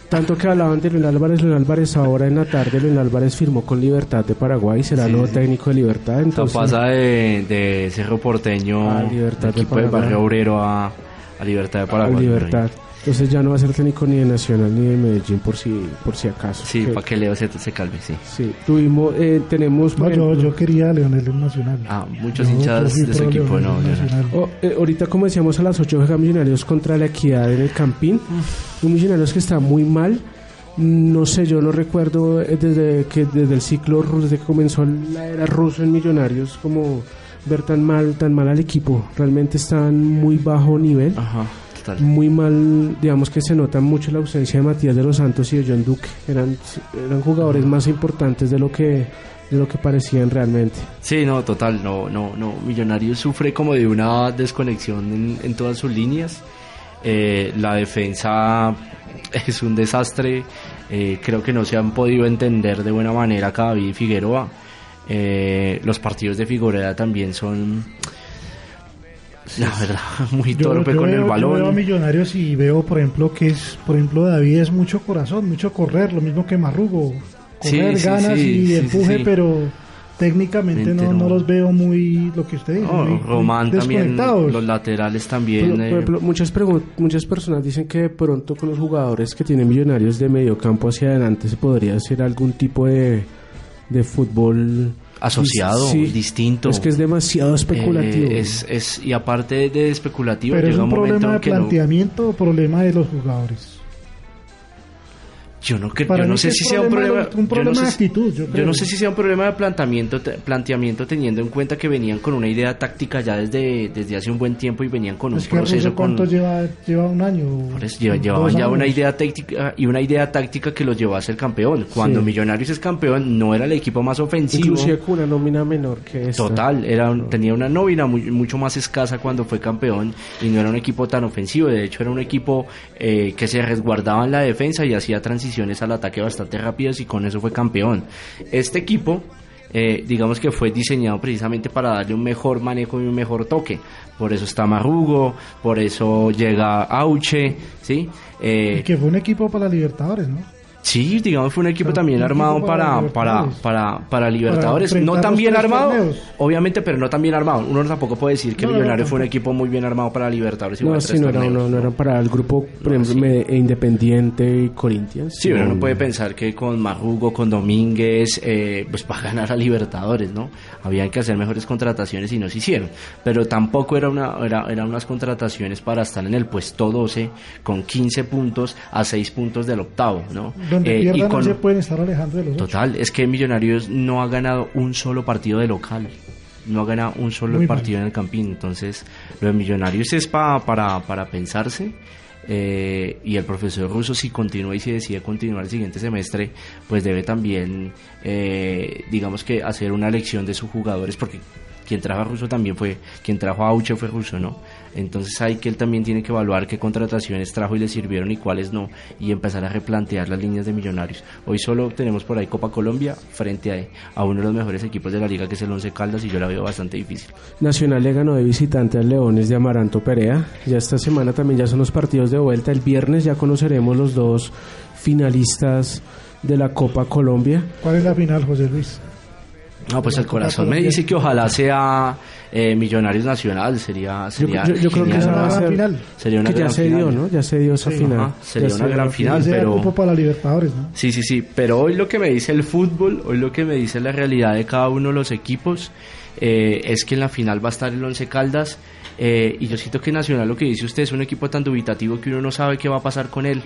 tanto que hablaban de León Álvarez, León Álvarez ahora en la tarde, León Álvarez firmó con Libertad de Paraguay, será Sí, nuevo sí. técnico de Libertad, O entonces pasa de, de Cerro Porteño, A Libertad de equipo de. Barrio Obrero a, a Libertad de a Paraguay. Libertad. Entonces ya no va a ser técnico ni de Nacional ni de Medellín por si por si acaso. Sí, para que Leo se, se calme, sí. sí, tuvimos eh, tenemos No, yo, yo quería a Leonel en Nacional. Ah, muchos Yo- fui de su equipo, Leonel no. Oh, eh, ahorita como decíamos a las 8 juega Millonarios contra la Equidad en el Campín. Un Millonarios que está muy mal. No sé, yo no recuerdo eh, desde que desde el ciclo ruso, desde que comenzó la era ruso en Millonarios, como ver tan mal, tan mal al equipo. Realmente están muy bajo nivel. Ajá, total. Muy mal, digamos que se nota mucho la ausencia de Matías de los Santos y de John Duque. Eran, eran jugadores más importantes de lo que de lo que parecían realmente. Sí, no, total, no, no, no. Millonarios sufre como de una desconexión en, en todas sus líneas. Eh, la defensa es un desastre. Eh, creo que no se han podido entender de buena manera David y Figueroa. Eh, los partidos de Figueroa también son, la verdad, muy Yo, torpe yo con veo, el yo veo a balón. Millonarios y veo, por ejemplo, que es, por ejemplo, David es mucho corazón, mucho correr, lo mismo que Marrugo. Sí, Correr, sí, ganas sí, y sí, empuje, sí, sí. pero técnicamente no, no los veo muy, lo que usted dice, No, muy- muy Román también, los laterales Por, también. por eh, ejemplo, muchas, muchas personas dicen que de pronto con los jugadores que tienen millonarios de medio campo hacia adelante se podría hacer algún tipo de, de fútbol asociado, Sí, distinto. Es que es demasiado especulativo. Eh, es, es, y aparte de especulativo, pero es llega un un momento problema en de que no, planteamiento o problema de los jugadores. Yo no, yo no sé si sea un problema un yo no de sé si- actitud, yo no sé si sea un problema de planteamiento, te- planteamiento teniendo en cuenta que venían con una idea táctica ya desde, desde hace un buen tiempo y venían con un Es que proceso ¿cuánto con, lleva, lleva un año? Por eso lleva- Dos llevaban ya una idea táctica y una idea táctica que los llevó a ser campeón. Cuando Sí. Millonarios es campeón, no era el equipo más ofensivo. Inclusive con una nómina menor que esta. Total, era un- tenía una nómina muy- mucho más escasa cuando fue campeón y no era un equipo tan ofensivo, de hecho era un equipo eh, que se resguardaba en la defensa y hacía transiciones al ataque bastante rápidas y con eso fue campeón. Este equipo eh, digamos que fue diseñado precisamente para darle un mejor manejo y un mejor toque. Por eso está Marrugo, por eso llega Auche, ¿sí? Eh, y que fue un equipo para Libertadores, ¿no? Sí, digamos, fue un equipo también armado para, para, para, para, Libertadores. no tan bien armado, obviamente, pero no tan bien armado. Uno tampoco puede decir que Millonarios fue un equipo muy bien armado para Libertadores. No, sí, no, era, no, era para el grupo, por ejemplo, Independiente y Corinthians. Sí, uno no puede pensar que con Marrugo, con Domínguez, eh, pues para ganar a Libertadores, ¿no? Habían que hacer mejores contrataciones y no se hicieron. Pero tampoco era una era, eran unas contrataciones para estar en el puesto 12 con 15 puntos a 6 puntos del octavo, ¿no? Donde eh, no se pueden estar alejando de los Total, es que Millonarios no ha ganado un solo partido de local. No ha ganado un solo partido en el Campín. Entonces, lo de Millonarios es para para pensarse. Eh, y el profesor Russo si continúa y si decide continuar el siguiente semestre pues debe también eh, digamos que hacer una elección de sus jugadores porque quien trajo a Russo también fue quien trajo a Auche fue Russo no entonces hay que él también tiene que evaluar qué contrataciones trajo y le sirvieron y cuáles no, y empezar a replantear las líneas de millonarios. Hoy solo tenemos por ahí Copa Colombia frente a, uno de los mejores equipos de la liga, que es el Once Caldas, y yo la veo bastante difícil. Nacional le ganó de visitante al Leones de Amaranto Perea. Ya esta semana también ya son los partidos de vuelta. El viernes ya conoceremos los dos finalistas de la Copa Colombia. ¿Cuál es la final, José Luis? No, pues el corazón me dice que ojalá sea eh, Millonarios Nacional, sería, sería yo, creo que esa va a ser, final. Sería una que ya se dio, ¿no? Ya se dio esa final. sería una gran final, pero para la Libertadores, ¿no? Sí, sí, sí, pero hoy lo que me dice el fútbol, hoy lo que me dice la realidad de cada uno de los equipos eh, es que en la final va a estar el Once Caldas eh, y yo siento que Nacional lo que dice usted es un equipo tan dubitativo que uno no sabe qué va a pasar con él.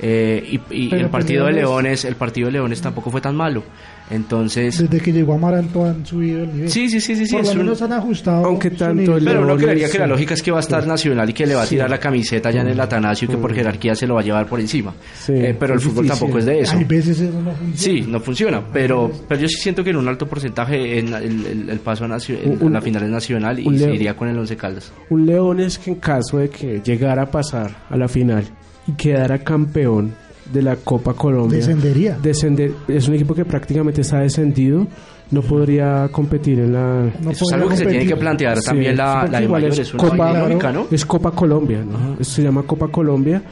Y, y el partido de Leones, el partido de Leones tampoco fue tan malo. Entonces. Desde que llegó Amaranto han subido el nivel. Sí, sí, sí, sí. Por lo menos han ajustado. Aunque tanto. Pero uno creería que la lógica es que va a estar Nacional y que le va a tirar la camiseta ya en el Atanasio y que por jerarquía se lo va a llevar por encima. Eh, pero el fútbol tampoco es de eso. Hay veces eso no funciona. Sí, no funciona. Pero, pero yo sí siento que en un alto porcentaje en el, paso a la final es nacional y se iría con el Once Caldas. Un León es que en caso de que llegara a pasar a la final y quedara campeón de la Copa Colombia. Descendería. Descender, es un equipo que prácticamente está descendido. No podría competir en la. es algo que se tiene que plantear también la, la es, Copa, ¿no? Es Copa Colombia, ¿no? se llama Copa Colombia.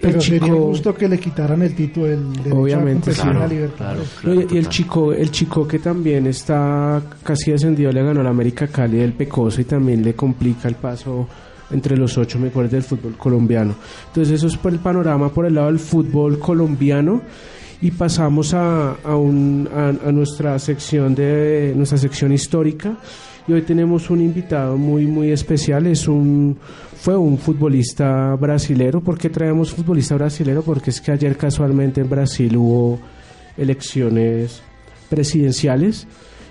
Pero sería justo que le quitaran el título del obviamente y el chico el chico que también está casi descendido le ganó la América Cali del Pecoso y también le complica el paso entre los ocho mejores del fútbol colombiano. Entonces eso es por el panorama por el lado del fútbol colombiano. Y pasamos a, a, un, a, nuestra sección de nuestra sección histórica. Y hoy tenemos un invitado muy muy especial. Es un fue un futbolista brasilero. ¿por qué traemos futbolista brasilero? porque es que ayer casualmente en Brasil hubo elecciones presidenciales.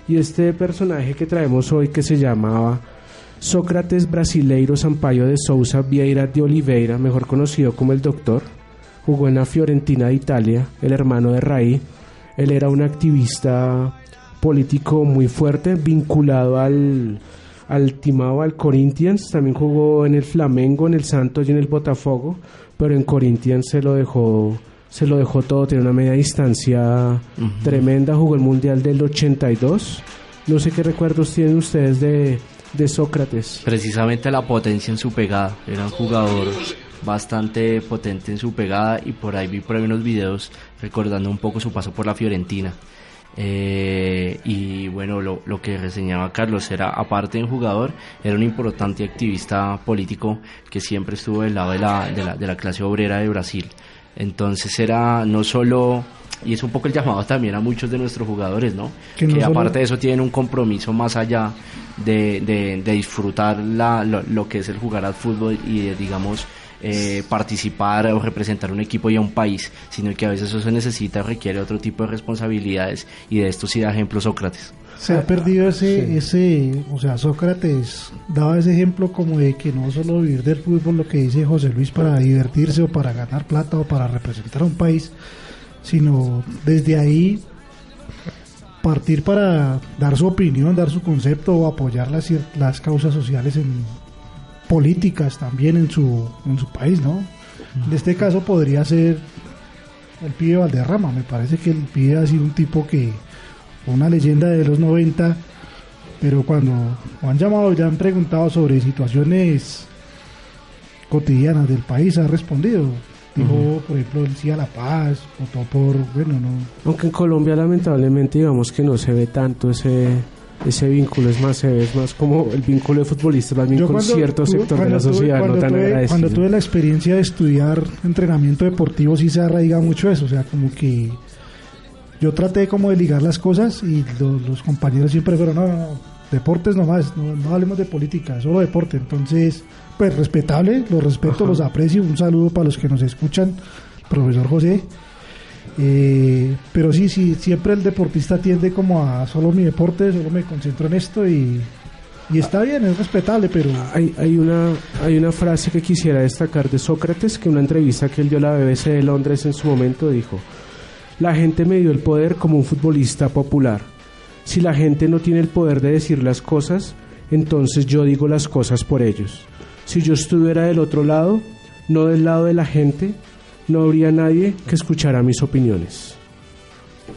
Y este personaje que traemos hoy que se llamaba Sócrates Brasileiro Sampaio de Sousa Vieira de Oliveira, mejor conocido como el Doctor, jugó en la Fiorentina de Italia, el hermano de Raí. Él era un activista político muy fuerte, vinculado al, al timado al Corinthians, también jugó en el Flamengo, en el Santos y en el Botafogo, pero en Corinthians se lo dejó se lo dejó todo, tiene una media distancia tremenda, jugó el Mundial del 82. No sé qué recuerdos tienen ustedes de, de Sócrates. Precisamente la potencia en su pegada. Era un jugador bastante potente en su pegada y por ahí vi por ahí unos videos recordando un poco su paso por la Fiorentina. Eh, y bueno, lo, lo, que reseñaba Carlos era, aparte de un jugador, era un importante activista político que siempre estuvo del lado de la, de la, de la clase obrera de Brasil. Entonces era no solo y es un poco el llamado también a muchos de nuestros jugadores, ¿no? Que, aparte de eso tienen un compromiso más allá de, de, disfrutar la, lo, que es el jugar al fútbol y de, digamos, eh, participar o representar un equipo y a un país, sino que a veces eso se necesita, requiere otro tipo de responsabilidades y de esto sí da ejemplo Sócrates. Se ha perdido ese, ese, o sea, Sócrates daba ese ejemplo como de que no solo vivir del fútbol, lo que dice José Luis, para divertirse o para ganar plata o para representar a un país, sino desde ahí partir para dar su opinión, dar su concepto o apoyar las, las causas sociales en políticas también en su, en su país, ¿no? En este caso podría ser el pibe Valderrama, me parece que el pibe ha sido un tipo que una leyenda de los 90, pero cuando han llamado y le han preguntado sobre situaciones cotidianas del país, ha respondido. Dijo, por ejemplo, el sí a la paz, votó por, bueno, no. Aunque en Colombia lamentablemente digamos que no se ve tanto ese ese vínculo, es más, es más como el vínculo de futbolista, más bien con cierto sector de la sociedad no tan tuve, Cuando tuve la experiencia de estudiar entrenamiento deportivo sí se arraiga mucho eso, o sea, como que yo traté como de ligar las cosas y los, compañeros siempre fueron, no, no, deportes nomás, no, no hablemos de política, solo deporte, entonces pues respetable, los respeto, los aprecio. Un saludo para los que nos escuchan, profesor José. Eh, pero sí, sí, siempre el deportista tiende como a solo mi deporte, solo me concentro en esto y, y está bien, es respetable, pero... Hay, hay, una, hay una frase que quisiera destacar de Sócrates, que una entrevista que él dio a la BBC de Londres en su momento dijo, la gente me dio el poder como un futbolista popular. Si la gente no tiene el poder de decir las cosas, entonces yo digo las cosas por ellos. Si yo estuviera del otro lado, no del lado de la gente, no habría nadie que escuchara mis opiniones.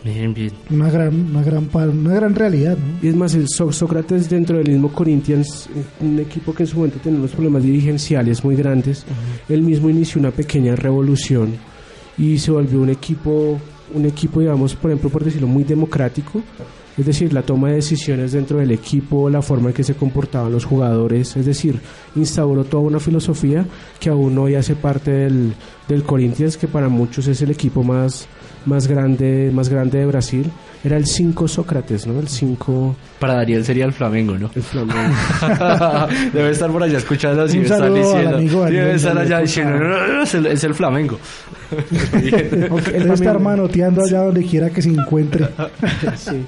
Bien, bien. Una gran, una gran, una gran realidad, Y es más, el Sócrates dentro del mismo Corinthians, un equipo que en su momento tenía unos problemas dirigenciales muy grandes, él mismo inició una pequeña revolución y se volvió un equipo, un equipo, digamos, por ejemplo, por decirlo, muy democrático, es decir, la toma de decisiones dentro del equipo, la forma en que se comportaban los jugadores, es decir, instauró toda una filosofía que aún hoy hace parte del, del Corinthians, que para muchos es el equipo más, más, grande, más grande de Brasil. Era el 5 Sócrates, ¿no? El 5... Para Daniel sería el Flamengo, ¿no? El Flamengo. Debe estar por allá escuchando así, me están diciendo. Debe estar allá diciendo, no, no, no, es, el, es el Flamengo. Él debe estar manoteando allá donde quiera que se encuentre. sí.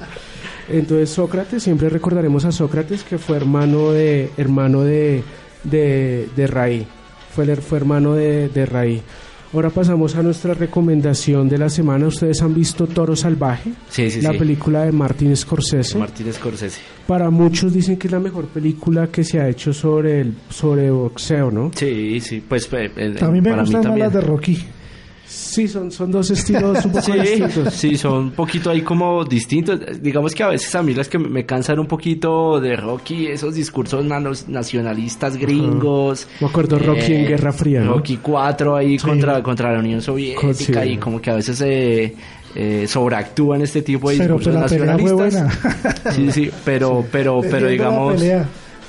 Entonces Sócrates, siempre recordaremos a Sócrates que fue hermano de hermano de, de, de Raí, fue, fue hermano de, de Raí. Ahora pasamos a nuestra recomendación de la semana. ¿Ustedes han visto Toro Salvaje? Sí, sí, la película de Martin Scorsese. Martin Scorsese. Para muchos dicen que es la mejor película que se ha hecho sobre el sobre boxeo, ¿no? Sí, sí, pues eh, eh, también me gustan más las de Rocky. Sí, son, son dos estilos un poco distintos. Sí, son un poquito ahí como distintos. Digamos que a veces a mí las que me cansan un poquito de Rocky, esos discursos nacionalistas gringos. Me acuerdo Rocky en eh, Guerra Fría, ¿no? Rocky 4 ahí contra, contra la Unión Soviética y como que a veces se... Eh, sobreactúan este tipo de discursos nacionalistas. Sí, sí, pero, pero, pero digamos,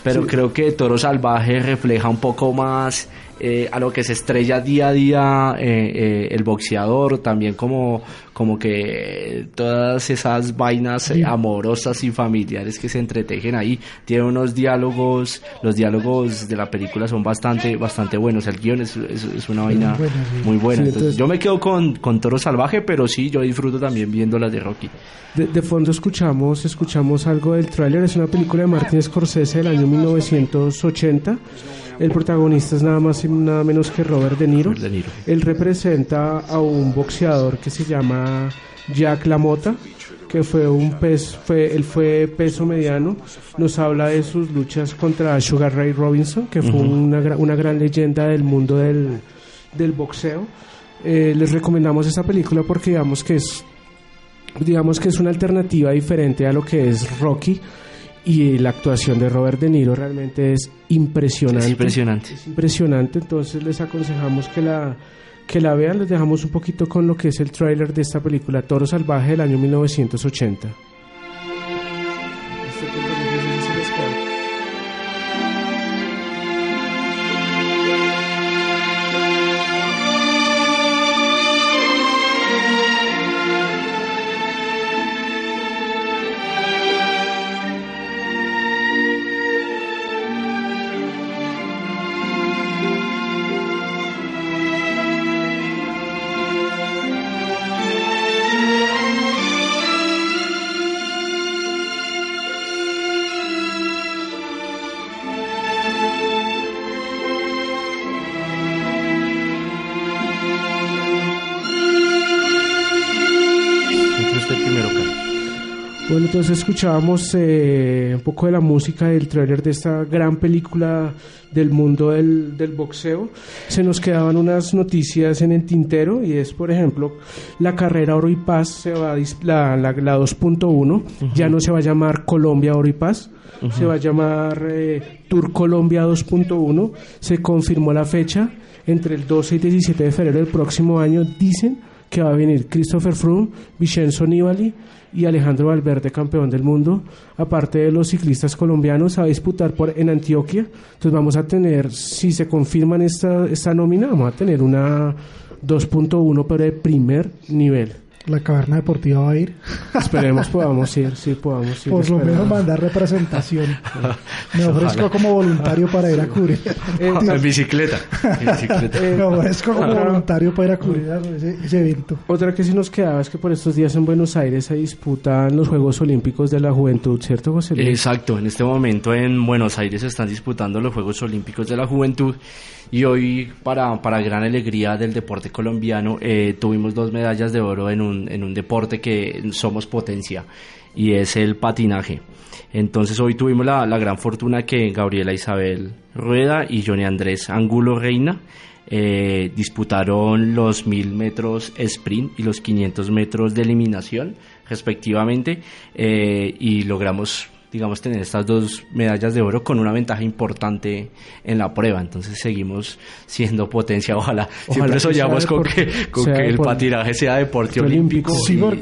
pero creo que Toro Salvaje refleja un poco más eh, a lo que se estrella día a día eh, eh, el boxeador, también como, como que todas esas vainas amorosas y familiares que se entretejen ahí. Tiene unos diálogos, los diálogos de la película son bastante, bastante buenos. El guion es, es, una vaina muy buena. entonces, yo me quedo con, con Toro Salvaje, pero sí, yo disfruto también viendo las de Rocky. De, de fondo escuchamos, escuchamos algo del tráiler, es una película de Martin Scorsese del año 1980 el protagonista es nada más y nada menos que Robert De Niro. Él representa a un boxeador que se llama Jack LaMotta, que fue un pez, fue, él fue peso mediano. Nos habla de sus luchas contra Sugar Ray Robinson, que fue una, una, gran leyenda del mundo del, del boxeo. Eh, les recomendamos esta película porque digamos que es digamos que es una alternativa diferente a lo que es Rocky y la actuación de Robert De Niro realmente es impresionante. Es impresionante. Es impresionante, entonces les aconsejamos que la que la vean, les dejamos un poquito con lo que es el tráiler de esta película Toro Salvaje del año 1980. Entonces escuchábamos eh, un poco de la música del trailer de esta gran película del mundo del, del, boxeo. Se nos quedaban unas noticias en el tintero y es, por ejemplo, la carrera Oro y Paz, se va a la, la, la 2.1, ya no se va a llamar Colombia Oro y Paz, se va a llamar eh, Tour Colombia 2.1. Se confirmó la fecha entre el 12 y 17 de febrero del próximo año. Dicen que va a venir Christopher Froome, Vincenzo Nibali y Alejandro Valverde, campeón del mundo, aparte de los ciclistas colombianos, a disputar por, en Antioquia. Entonces vamos a tener, si se confirman esta, esta nómina, vamos a tener una 2.1, pero de primer nivel. La caverna deportiva va a ir. Esperemos podamos ir, sí, podamos ir. Por lo menos mandar representación. Me ofrezco como voluntario para ir a cubrir. en bicicleta. Eh, me ofrezco como voluntario para ir a cubrir ese, evento. Otra que sí nos quedaba es que por estos días en Buenos Aires se disputan los Juegos Olímpicos de la Juventud, ¿cierto, José Luis? Exacto, en este momento en Buenos Aires se están disputando los Juegos Olímpicos de la Juventud y hoy, para, para gran alegría del deporte colombiano, eh, tuvimos dos medallas de oro en un, en un deporte que somos potencia y es el patinaje. Entonces hoy tuvimos la, la gran fortuna que Gabriela Isabel Rueda y Johnny Andrés Angulo Reina eh, disputaron los 1000 metros sprint y los 500 metros de eliminación respectivamente eh, y logramos digamos, tener estas dos medallas de oro con una ventaja importante en la prueba. Entonces seguimos siendo potencia. Ojalá, siempre soñamos con que, con que el patinaje sea deporte olímpico,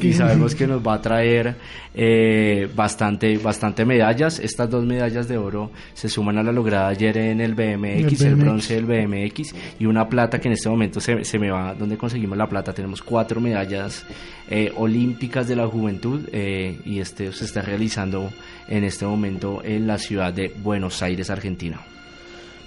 y, sabemos que nos va a traer eh, bastante, bastante medallas. Estas dos medallas de oro se suman a la lograda ayer en el BMX, el, bronce del BMX y una plata que en este momento se, se me va. ¿Dónde conseguimos la plata? Tenemos cuatro medallas eh, olímpicas de la juventud eh, y este se está realizando en este momento en la ciudad de Buenos Aires, Argentina.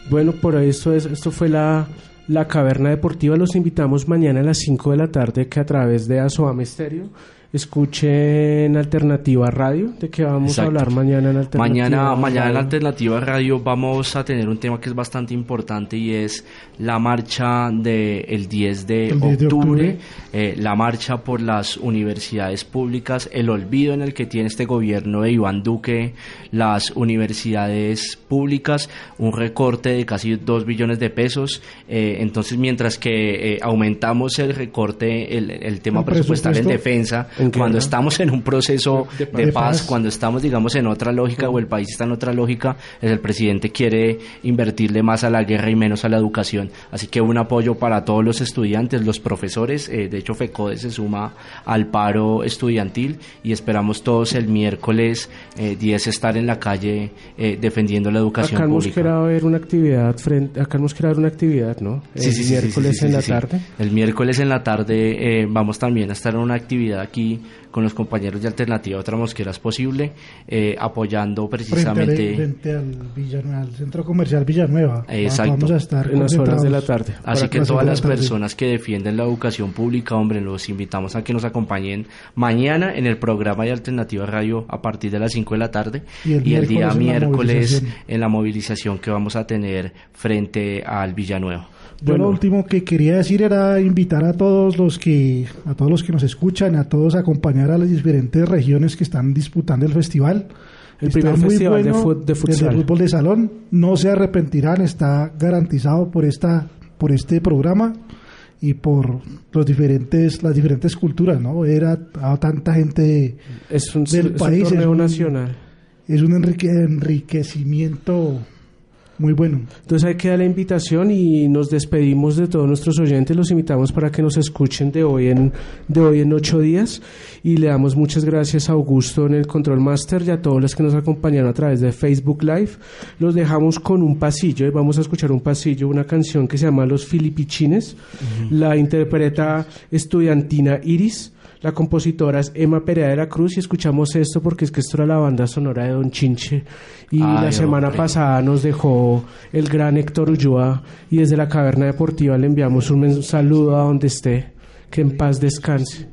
Bueno, por esto, es, esto fue la, la Caverna Deportiva. Los invitamos mañana a las 5 de la tarde que a través de Asoam Estéreo escuchen Alternativa Radio, de qué vamos a hablar mañana en Alternativa Mañana, mañana en Alternativa Radio vamos a tener un tema que es bastante importante y es la marcha del 10 de octubre, eh, la marcha por las universidades públicas, el olvido en el que tiene este gobierno de Iván Duque las universidades públicas, un recorte de casi 2 billones de pesos, eh, entonces mientras que eh, aumentamos el recorte, el, el tema presupuestal en defensa, cuando estamos en un proceso de, paz, cuando estamos, digamos, en otra lógica o el país está en otra lógica, el presidente quiere invertirle más a la guerra y menos a la educación. Así que un apoyo para todos los estudiantes, los profesores. Eh, de hecho, FECODE se suma al paro estudiantil y esperamos todos el miércoles 10 eh, estar en la calle eh, defendiendo la educación acá pública. Acá haber una actividad, frente, acá hemos querido una actividad, ¿no? El miércoles en la tarde. El miércoles en la tarde vamos también a estar en una actividad aquí con los compañeros de Alternativa Otra Mosquera es posible, eh, apoyando precisamente... Frente, al, Centro Comercial Villanueva. Exacto. Vamos a estar en las horas de la tarde. Así que todas las personas que defienden la educación pública, hombre, los invitamos a que nos acompañen mañana en el programa de Alternativa Radio a partir de las 5 de la tarde y el, día miércoles en la movilización que vamos a tener frente al Villanueva. Yo lo último que quería decir era invitar a todos los que a todos los que nos escuchan, a todos a acompañar a las diferentes regiones que están disputando el festival. El primer festival de, fútbol de salón. No se arrepentirán, está garantizado por esta por este programa y por los diferentes las diferentes culturas, ¿no? Era a tanta gente es un, del país un nacional. Es un enriquecimiento muy bueno. Entonces ahí queda la invitación y nos despedimos de todos nuestros oyentes. Los invitamos para que nos escuchen de hoy en, de hoy en ocho días y le damos muchas gracias a Augusto en el Control Master y a todos los que nos acompañaron a través de Facebook Live. Los dejamos con un pasillo y vamos a escuchar un pasillo, una canción que se llama Los Filipichines. La interpreta estudiantina Iris. La compositora es Emma Perea de la Cruz y escuchamos esto porque es que esto era la banda sonora de Don Chinche y la semana pasada nos dejó el gran Héctor Ulloa y desde la Caverna Deportiva le enviamos un saludo a donde esté, que en paz descanse.